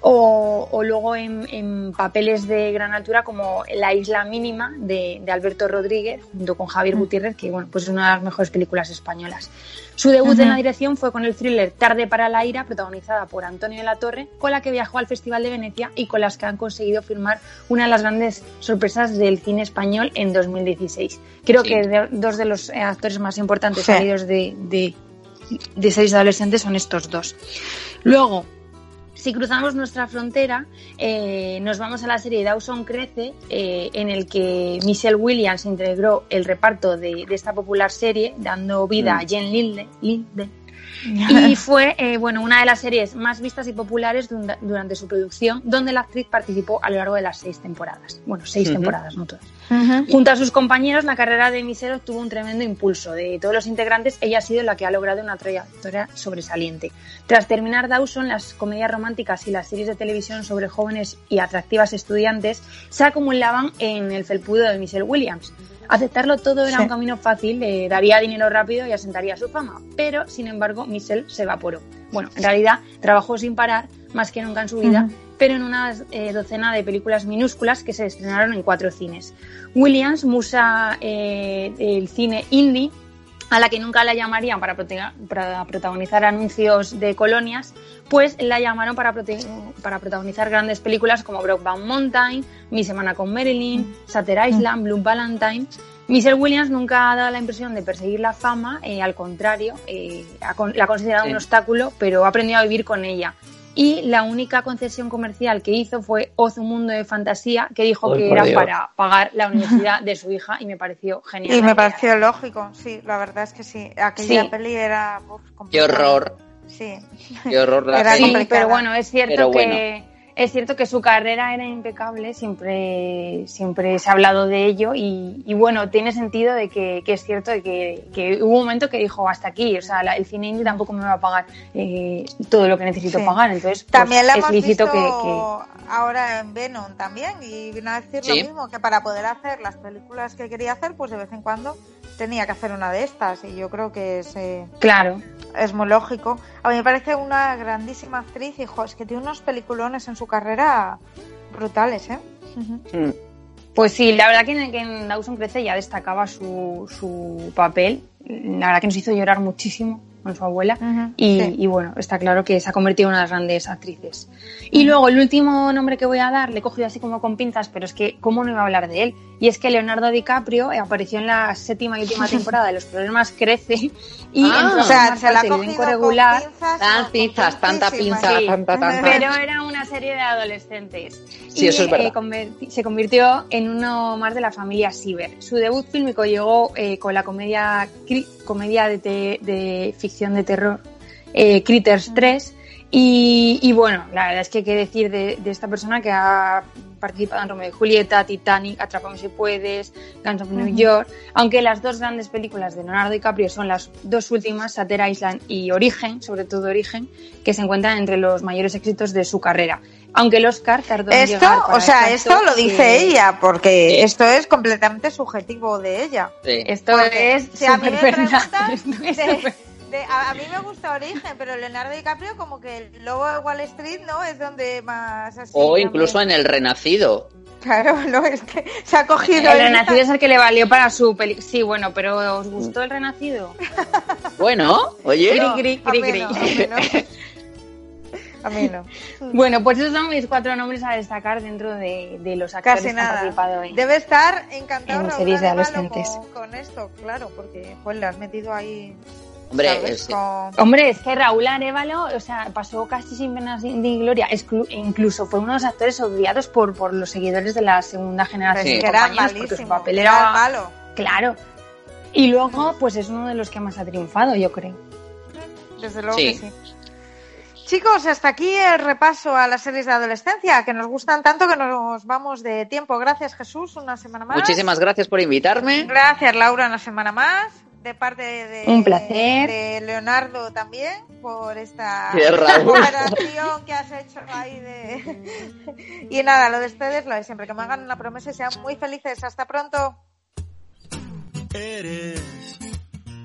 Speaker 4: o, o luego en, en papeles de gran altura como La isla mínima de, de Alberto Rodríguez junto con Javier Gutiérrez, que bueno, pues es una de las mejores películas españolas. Su debut en la dirección fue con el thriller Tarde para la ira, protagonizada por Antonio de la Torre, con la que viajó al Festival de Venecia y con las que han conseguido firmar una de las grandes sorpresas del cine español en 2016. Creo
Speaker 3: Sí.
Speaker 4: que de- dos de los eh, actores más importantes
Speaker 2: Sí.
Speaker 4: salidos de, de, de series adolescentes son estos dos. Luego, si cruzamos nuestra frontera, eh, nos vamos a la serie Dawson Crece, eh, en el que Michelle Williams integró el reparto de, de esta popular serie, dando vida a Jen Linde, Linde. Y fue eh, bueno, una de las series más vistas y populares durante su producción, donde la actriz participó a lo largo de las seis temporadas. Bueno, seis temporadas, no todas. Junto a sus compañeros, la carrera de Michelle obtuvo un tremendo impulso. De todos los integrantes, ella ha sido la que ha logrado una trayectoria sobresaliente. Tras terminar Dawson, las comedias románticas y las series de televisión sobre jóvenes y atractivas estudiantes se acumulaban en el felpudo de Michelle Williams. Aceptarlo todo era
Speaker 2: Sí.
Speaker 4: un camino fácil, le daría dinero rápido y asentaría su fama, pero sin embargo Michelle se evaporó. Bueno, en realidad trabajó sin parar, más que nunca en su vida, pero en una eh, docena de películas minúsculas que se estrenaron en cuatro cines. Williams, musa eh, del cine indie, a la que nunca la llamarían para, protagonizar anuncios de colonias, pues la llamaron para, para protagonizar grandes películas como Brokeback Mountain, Mi semana con Marilyn, Satter Island, Blue Valentine. Michelle Williams nunca ha dado la impresión de perseguir la fama, eh, al contrario, eh, la ha considerado
Speaker 3: Sí.
Speaker 4: un obstáculo, pero ha aprendido a vivir con ella. Y la única concesión comercial que hizo fue Oz, un mundo de fantasía, que dijo
Speaker 3: Ay,
Speaker 4: que era
Speaker 3: Dios.
Speaker 4: para pagar la universidad de su hija y me pareció genial.
Speaker 2: Y me pareció lógico, sí, la verdad es que sí. Aquella
Speaker 4: Sí.
Speaker 2: peli era uf,
Speaker 3: Qué horror,
Speaker 2: Sí.
Speaker 3: qué horror la
Speaker 2: Era
Speaker 3: peli.
Speaker 4: Sí, pero bueno, es cierto
Speaker 3: Pero
Speaker 4: que. Es cierto que su carrera era impecable, siempre, siempre se ha hablado de ello y, y bueno, tiene sentido de que, que es cierto de que, que hubo un momento que dijo hasta aquí, o sea, la- el cine indie tampoco me va a pagar eh, todo lo que necesito
Speaker 2: Sí.
Speaker 4: pagar, entonces pues,
Speaker 2: También la
Speaker 4: es
Speaker 2: hemos
Speaker 4: lícito
Speaker 2: visto
Speaker 4: que, que-
Speaker 2: ahora en Venom también y vino a decir
Speaker 3: Sí.
Speaker 2: lo mismo, que para poder hacer las películas que quería hacer, pues de vez en cuando tenía que hacer una de estas y yo creo que es, eh,
Speaker 4: claro,
Speaker 2: es muy lógico. A mí me parece una grandísima actriz y jo, es que tiene unos peliculones en su carrera brutales, ¿eh?
Speaker 3: Mm.
Speaker 4: Pues sí, la verdad que en, que en Dawson Crece ya destacaba su, su papel. La verdad que nos hizo llorar muchísimo con su abuela. Y,
Speaker 2: sí.
Speaker 4: y bueno, está claro que se ha convertido en una de las grandes actrices. Y luego el último nombre que voy a dar, le he cogido así como con pinzas, pero es que, ¿cómo no iba a hablar de él? Y es que Leonardo DiCaprio eh, apareció en la séptima y última temporada de Los Problemas Crece y
Speaker 3: Ah.
Speaker 4: entró
Speaker 2: O sea, se la ha cogido
Speaker 4: regular.
Speaker 2: con pinzas.
Speaker 3: Tan pinzas, tanta pinza,
Speaker 4: Sí.
Speaker 3: tanta, tanta.
Speaker 4: Pero era una serie de adolescentes.
Speaker 3: Sí,
Speaker 4: y,
Speaker 3: eso es verdad.
Speaker 4: eh, converti- se convirtió en uno más de la familia Siever. Su debut fílmico llegó eh, con la comedia, comedia de, ficción de terror eh, Critters 3. Y, y bueno, la verdad es que qué decir de, de esta persona que ha participado en Romeo y Julieta, Titanic, Atrápame si puedes, Guns of New York, aunque las dos grandes películas de Leonardo DiCaprio son las dos últimas, Satter Island y Origen, sobre todo Origen, que se encuentran entre los mayores éxitos de su carrera. Aunque el Oscar tardó en
Speaker 2: Esto,
Speaker 4: llegar para
Speaker 2: o sea, esto lo dice
Speaker 4: que-
Speaker 2: ella, porque esto es completamente subjetivo de ella.
Speaker 3: Sí.
Speaker 4: Esto
Speaker 2: Porque
Speaker 4: es
Speaker 2: si a mí me preguntan, de- de- a, a mí me gusta Origen, pero Leonardo DiCaprio como que el lobo de Wall Street, ¿no? Es donde más así.
Speaker 3: O
Speaker 2: también-
Speaker 3: incluso en El Renacido.
Speaker 2: Claro, no, es que se ha cogido...
Speaker 4: El Renacido es el que le valió para su peli. Sí, bueno, pero ¿os gustó el Renacido?
Speaker 3: Bueno, oye.
Speaker 2: No, a mí no. A mí no.
Speaker 4: Bueno, pues esos son mis cuatro nombres a destacar dentro de, de los actores
Speaker 2: Casi
Speaker 4: que han participado en.
Speaker 2: Debe estar encantado
Speaker 4: en series de adolescentes.
Speaker 2: con, con esto, claro, porque joder, le has metido ahí...
Speaker 3: Hombre, es-
Speaker 2: Con-
Speaker 4: Hombre, es que Raúl Arevalo, o sea, pasó casi sin pena ni gloria. Exclu- e incluso fue uno de los actores odiados por, por los seguidores de la segunda generación
Speaker 3: Sí.
Speaker 4: de
Speaker 2: que era
Speaker 4: porque su
Speaker 2: malísimo,
Speaker 4: papel
Speaker 2: era
Speaker 4: era
Speaker 2: malo.
Speaker 4: claro. Y luego, pues es uno de los que más ha triunfado, yo creo.
Speaker 2: Desde luego
Speaker 3: Sí.
Speaker 2: que sí. Chicos, hasta aquí el repaso a las series de adolescencia que nos gustan tanto que nos vamos de tiempo. Gracias, Jesús, una semana más.
Speaker 3: Muchísimas gracias por invitarme.
Speaker 2: Gracias, Laura, una semana más. De parte de,
Speaker 4: Un placer.
Speaker 2: de Leonardo también por esta comparación que has hecho ahí de... y nada, lo de ustedes, lo de siempre, que me hagan una promesa y sean muy felices. Hasta pronto.
Speaker 5: Eres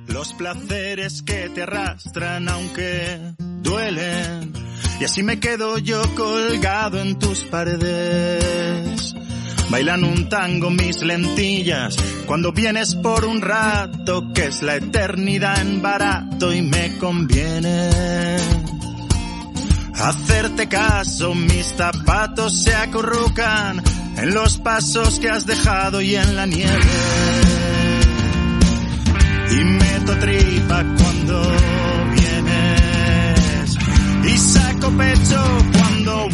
Speaker 5: los placeres que te arrastran aunque duelen. Y así me quedo yo colgado en tus paredes. Bailan un tango mis lentillas cuando vienes por un rato que es la eternidad en barato y me conviene. Hacerte caso, mis zapatos se acurrucan en los pasos que has dejado y en la nieve y meto tripa cuando vienes y saco pecho cuando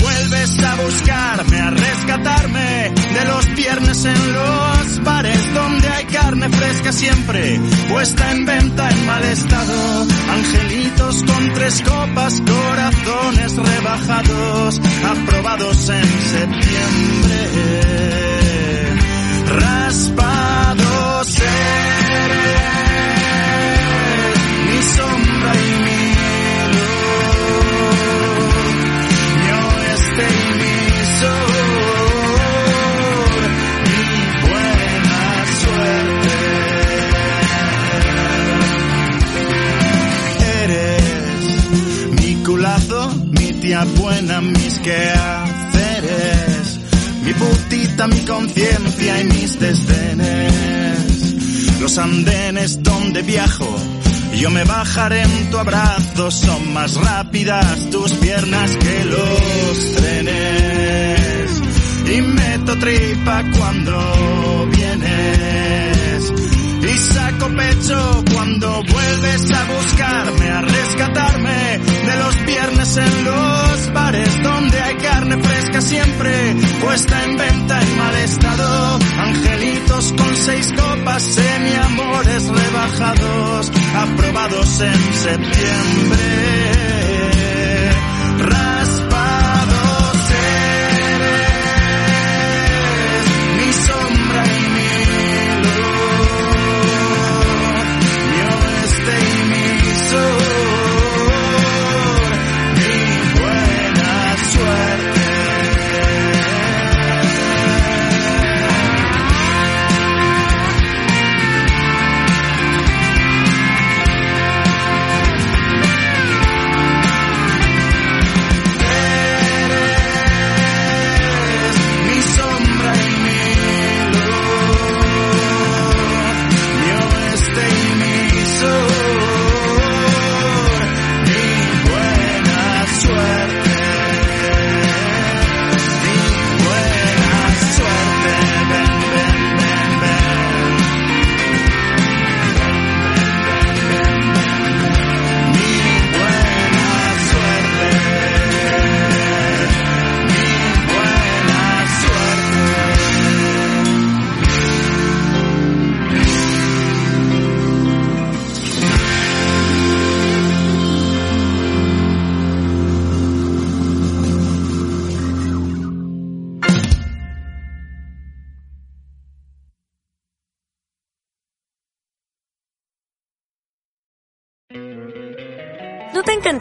Speaker 5: buscarme, a rescatarme de los viernes en los bares donde hay carne fresca siempre puesta en venta en mal estado. Angelitos con tres copas, corazones rebajados, aprobados en septiembre. Raspados buena, mis quehaceres, mi putita, mi conciencia y mis desdenes. Los andenes donde viajo, yo me bajaré en tu abrazo, son más rápidas tus piernas que los trenes. Y meto tripa cuando vienes. Saco pecho cuando vuelves a buscarme, a rescatarme de los viernes en los bares donde hay carne fresca siempre puesta en venta en mal estado. Angelitos con seis copas, semi-amores rebajados, aprobados en septiembre.